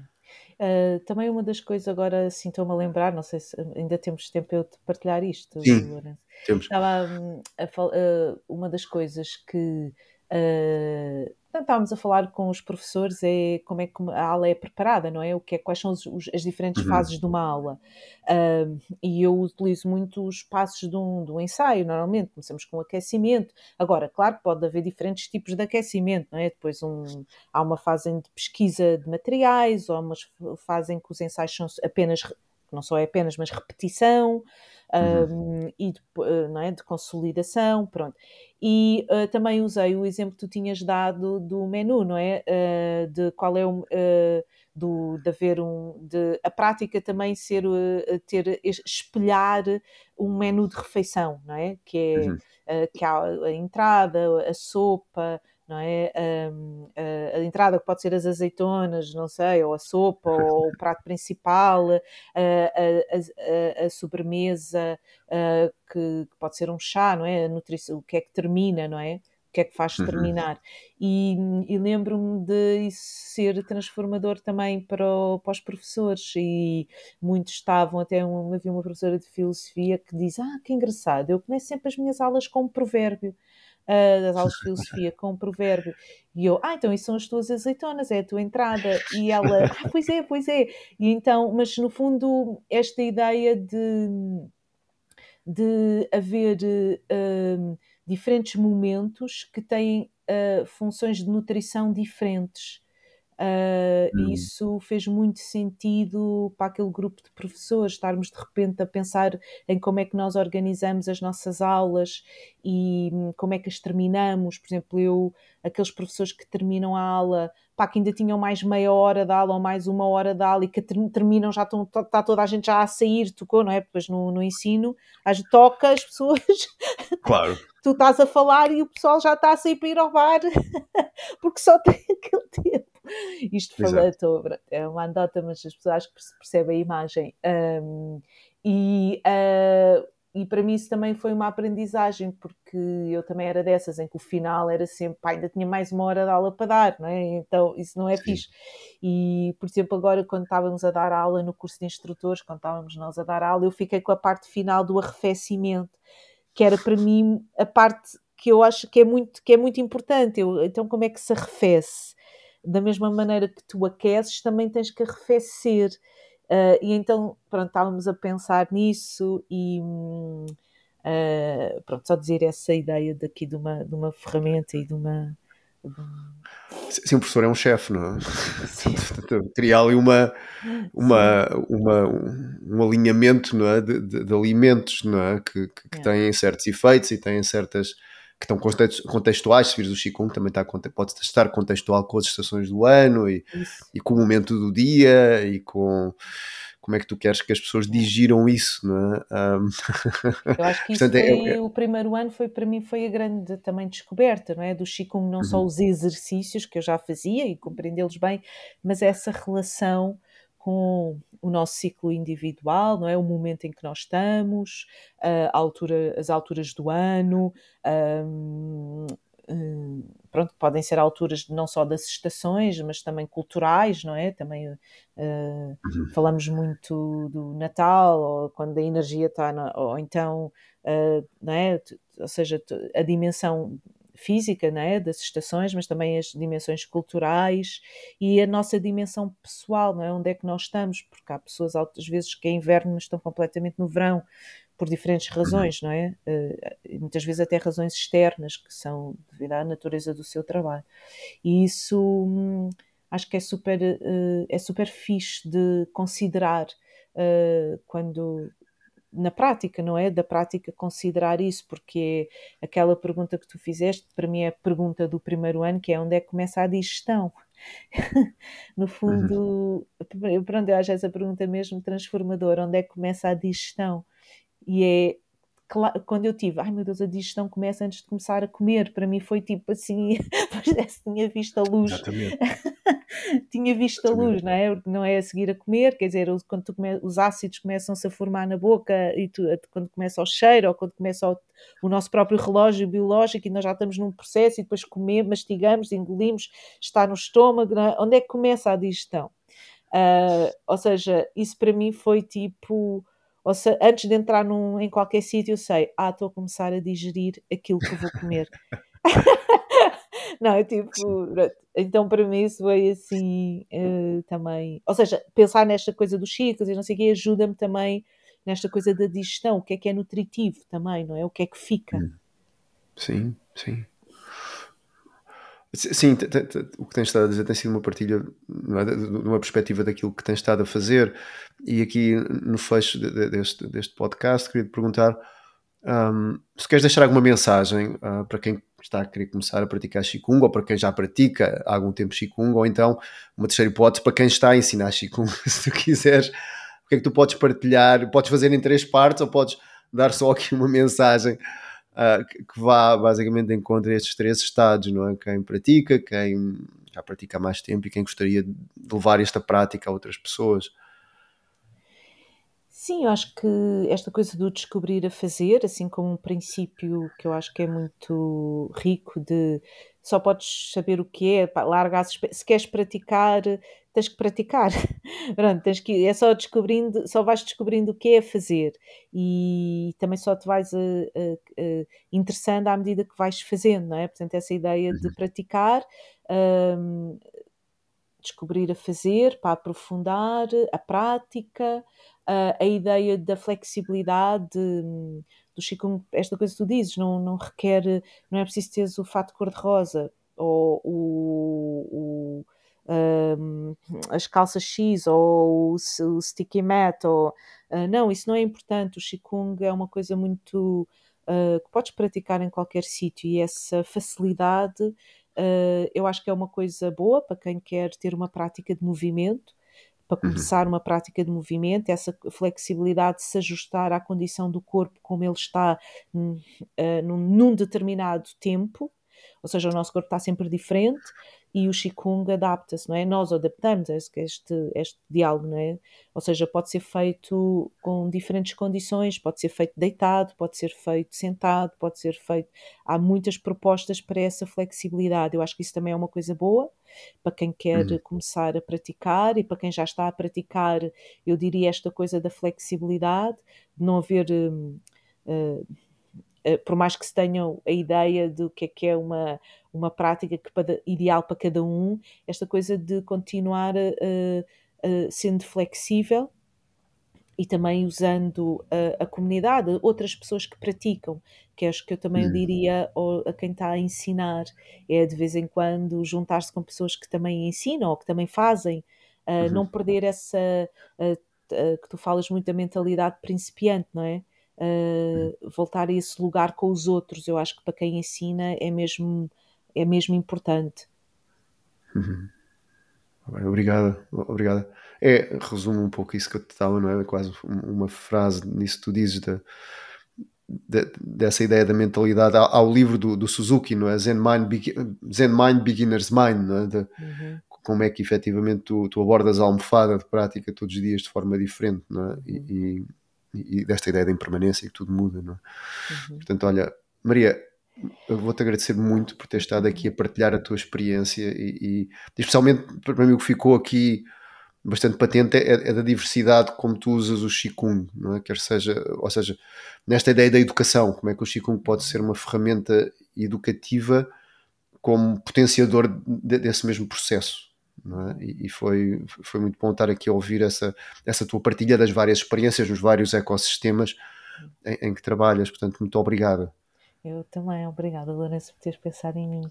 [SPEAKER 2] Uh, também uma das coisas, agora assim estou-me a lembrar, não sei se ainda temos tempo eu de partilhar isto,
[SPEAKER 1] Sim, Lourenço. Temos.
[SPEAKER 2] Estava hum, a, a, uh, uma das coisas que uh, estávamos a falar com os professores é como é que a aula é preparada, não é? O que é, quais são os, as diferentes uhum. fases de uma aula. Uh, e eu utilizo muito os passos de um, de um ensaio, normalmente. Começamos com aquecimento. Agora, claro, pode haver diferentes tipos de aquecimento, não é? Depois um, há uma fase de pesquisa de materiais, ou uma fase em que os ensaios são apenas, não só é apenas, mas repetição. Uhum. Um, e de, não é, de consolidação, pronto. E uh, também usei o exemplo que tu tinhas dado do menu, não é? Uh, de qual é o. Uh, do, de haver um. De, a prática também ser. ter, espelhar um menu de refeição, não é? Que é. Uhum. que há a entrada, a sopa, não é? a, a, entrada que pode ser as azeitonas, não sei, ou a sopa, ou o prato principal, a, a, a sobremesa, que, que, pode ser um chá, não é? A nutrição, o que é que termina, não é? O que é que faz uhum. terminar? E, e lembro-me de isso ser transformador também para, o, para os professores. E muitos estavam, até uma, havia uma professora de filosofia que diz: Ah, que engraçado, eu começo sempre as minhas aulas com um provérbio uh, das aulas de filosofia com um provérbio. E eu, ah, então isso são as tuas azeitonas, é a tua entrada. E ela, ah, pois é, pois é. E então, mas no fundo, esta ideia de, de haver uh, diferentes momentos que têm uh, funções de nutrição diferentes. Uh, hum. Isso fez muito sentido para aquele grupo de professores, estarmos de repente a pensar em como é que nós organizamos as nossas aulas e hum, como é que as terminamos. Por exemplo, eu, aqueles professores que terminam a aula, pá, que ainda tinham mais meia hora de aula ou mais uma hora de aula e que terminam, já estão, está toda a gente já a sair, tocou, não é? Depois no, no ensino, as, toca as pessoas.
[SPEAKER 1] Claro.
[SPEAKER 2] tu estás a falar e o pessoal já está a sair para ir ao bar porque só tem aquele tempo. Isto falando, é uma andota, mas as pessoas acho que percebem a imagem. Um, e, uh, e para mim isso também foi uma aprendizagem, porque eu também era dessas, em que o final era sempre, pá, ainda tinha mais uma hora de aula para dar, não é? Então isso não é Sim. fixe. E, por exemplo, agora quando estávamos a dar aula no curso de instrutores, quando estávamos nós a dar aula, eu fiquei com a parte final do arrefecimento, que era para mim a parte que eu acho que é muito, que é muito importante. Eu, então, como é que se arrefece? Da mesma maneira que tu aqueces, também tens que arrefecer. Uh, e então, pronto, estávamos a pensar nisso e uh, pronto, só dizer essa ideia daqui de uma, de uma ferramenta e de uma.
[SPEAKER 1] Sim, o professor é um chefe, não é? Criar ali uma, uma, uma, um alinhamento não é? de, de, de alimentos não é? que, que, que é. têm certos efeitos e têm certas que estão contextuais, se vires o Qigong também está, pode estar contextual com as estações do ano e, e com o momento do dia e com como é que tu queres que as pessoas digiram isso, não é? Um...
[SPEAKER 2] Eu acho que isso Portanto, é foi, é, o primeiro ano foi para mim foi a grande também descoberta, não é? Do Qigong não uhum. só os exercícios que eu já fazia e compreendê-los bem, mas essa relação com o nosso ciclo individual, não é? O momento em que nós estamos, a altura, as alturas do ano, um, um, pronto, podem ser alturas não só das estações, mas também culturais, não é? Também uh, falamos muito do Natal, ou quando a energia está, na, ou então, uh, não é? Ou seja, a dimensão física, não é? das estações, mas também as dimensões culturais e a nossa dimensão pessoal, não é? Onde é que nós estamos? Porque há pessoas, às vezes, que é inverno, mas estão completamente no verão, por diferentes uhum. razões, não é? Uh, muitas vezes até razões externas, que são devido à natureza do seu trabalho. E isso hum, acho que é super, uh, é super fixe de considerar uh, quando na prática, não é? Da prática considerar isso, porque aquela pergunta que tu fizeste, para mim é a pergunta do primeiro ano, que é onde é que começa a digestão? no fundo, uhum. pronto, eu acho essa pergunta mesmo transformadora, onde é que começa a digestão? E é quando eu tive, ai meu Deus, a digestão começa antes de começar a comer. Para mim foi tipo assim, parece tinha visto a luz. Exatamente. tinha visto a luz, não é? Não é a seguir a comer, quer dizer, quando come, os ácidos começam-se a formar na boca e tu, quando começa o cheiro ou quando começa o, o, nosso próprio relógio biológico e nós já estamos num processo e depois comemos, mastigamos, engolimos, está no estômago, é? onde é que começa a digestão? Uh, ou seja, isso para mim foi tipo ou se, antes de entrar num, em qualquer sítio, eu sei, ah, estou a começar a digerir aquilo que vou comer. não, é tipo, então para mim isso foi assim uh, também. Ou seja, pensar nesta coisa dos ciclos e não sei o quê ajuda-me também nesta coisa da digestão, o que é que é nutritivo também, não é? O que é que fica. Hum.
[SPEAKER 1] Sim, sim. Sim, o que tens estado a dizer tem sido uma partilha é, de uma perspectiva daquilo que tens estado a fazer. E aqui no fecho deste, deste podcast, queria te perguntar um, se queres deixar alguma mensagem uh, para quem está a querer começar a praticar Qigong ou para quem já pratica há algum tempo Qigong, ou então uma terceira hipótese para quem está a ensinar Qigong, se tu quiseres. O que é que tu podes partilhar? Podes fazer em três partes ou podes dar só aqui uma mensagem uh, que, vá basicamente de encontro estes três estados, não é? Quem pratica, quem já pratica há mais tempo e quem gostaria de levar esta prática a outras pessoas.
[SPEAKER 2] Sim, eu acho que esta coisa do descobrir a fazer, assim como um princípio que eu acho que é muito rico de só podes saber o que é, larga se queres praticar, tens que praticar. Pronto, tens que, é só descobrindo, só vais descobrindo o que é fazer e também só te vais a, a, a, interessando à medida que vais fazendo, não é? Portanto, essa ideia de uhum. praticar, um, descobrir a fazer, para aprofundar a prática, a ideia da flexibilidade do Chico, esta coisa que tu dizes, não, não requer, não é preciso ter o fato cor-de-rosa ou o, o um, as calças X ou o, o sticky mat, ou, uh, não, isso não é importante. O Qigong é uma coisa muito uh, que podes praticar em qualquer sítio e essa facilidade uh, eu acho que é uma coisa boa para quem quer ter uma prática de movimento. Para uhum. começar uhum. uma prática de movimento, essa flexibilidade de se ajustar à condição do corpo como ele está num, num determinado tempo, ou seja, o nosso corpo está sempre diferente e o Qigong adapta-se, não é? Nós adaptamos este, este diálogo, não é? Ou seja, pode ser feito com diferentes condições, pode ser feito deitado, pode ser feito sentado, pode ser feito. Há muitas propostas para essa flexibilidade. Eu acho que isso também é uma coisa boa para quem quer uhum. começar a praticar e para quem já está a praticar, eu diria esta coisa da flexibilidade, de não haver. Uh, por mais que se tenham a ideia do que é que é uma, uma prática que para, ideal para cada um, esta coisa de continuar sendo flexível e também usando a, a, comunidade, outras pessoas que praticam, que acho que eu também hum. diria a quem está a ensinar, é de vez em quando juntar-se com pessoas que também ensinam ou que também fazem, uh, uhum. não perder essa, uh, uh, que tu falas muito da mentalidade principiante, não é? Uh, voltar a esse lugar com os outros. Eu acho que para quem ensina é mesmo, é mesmo importante.
[SPEAKER 1] Uhum. Obrigada, obrigada. É, resumo um pouco isso que eu te estava, não é? Quase uma frase nisso que tu dizes da, de, dessa ideia da mentalidade. Há, há o livro do, do, Suzuki, não é? Zen Mind, Zen Mind Beginner's Mind, não é? De, uhum. Como é que efetivamente tu, tu abordas a almofada de prática todos os dias de forma diferente, não é? Uhum. E, desta ideia da impermanência e que tudo muda, não é? Uhum. Portanto, olha, Maria, eu vou-te agradecer muito por ter estado aqui a partilhar a tua experiência e, e especialmente para mim o que ficou aqui bastante patente é, é, da diversidade como tu usas o Qigong, não é? Quer seja, ou seja, nesta ideia da educação, como é que o Qigong pode ser uma ferramenta educativa como potenciador de, desse mesmo processo. É? E, e, foi, foi muito bom estar aqui a ouvir essa, essa tua partilha das várias experiências nos vários ecossistemas em, em que trabalhas. Portanto, muito obrigada.
[SPEAKER 2] Eu também, obrigada, Lourenço, por teres pensado em mim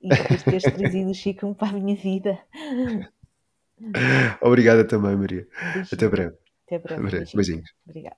[SPEAKER 2] e por teres trazido o Chico para a minha vida.
[SPEAKER 1] Obrigada também, Maria.
[SPEAKER 2] Um
[SPEAKER 1] Até breve.
[SPEAKER 2] Até breve.
[SPEAKER 1] Beijinhos.
[SPEAKER 2] Obrigada.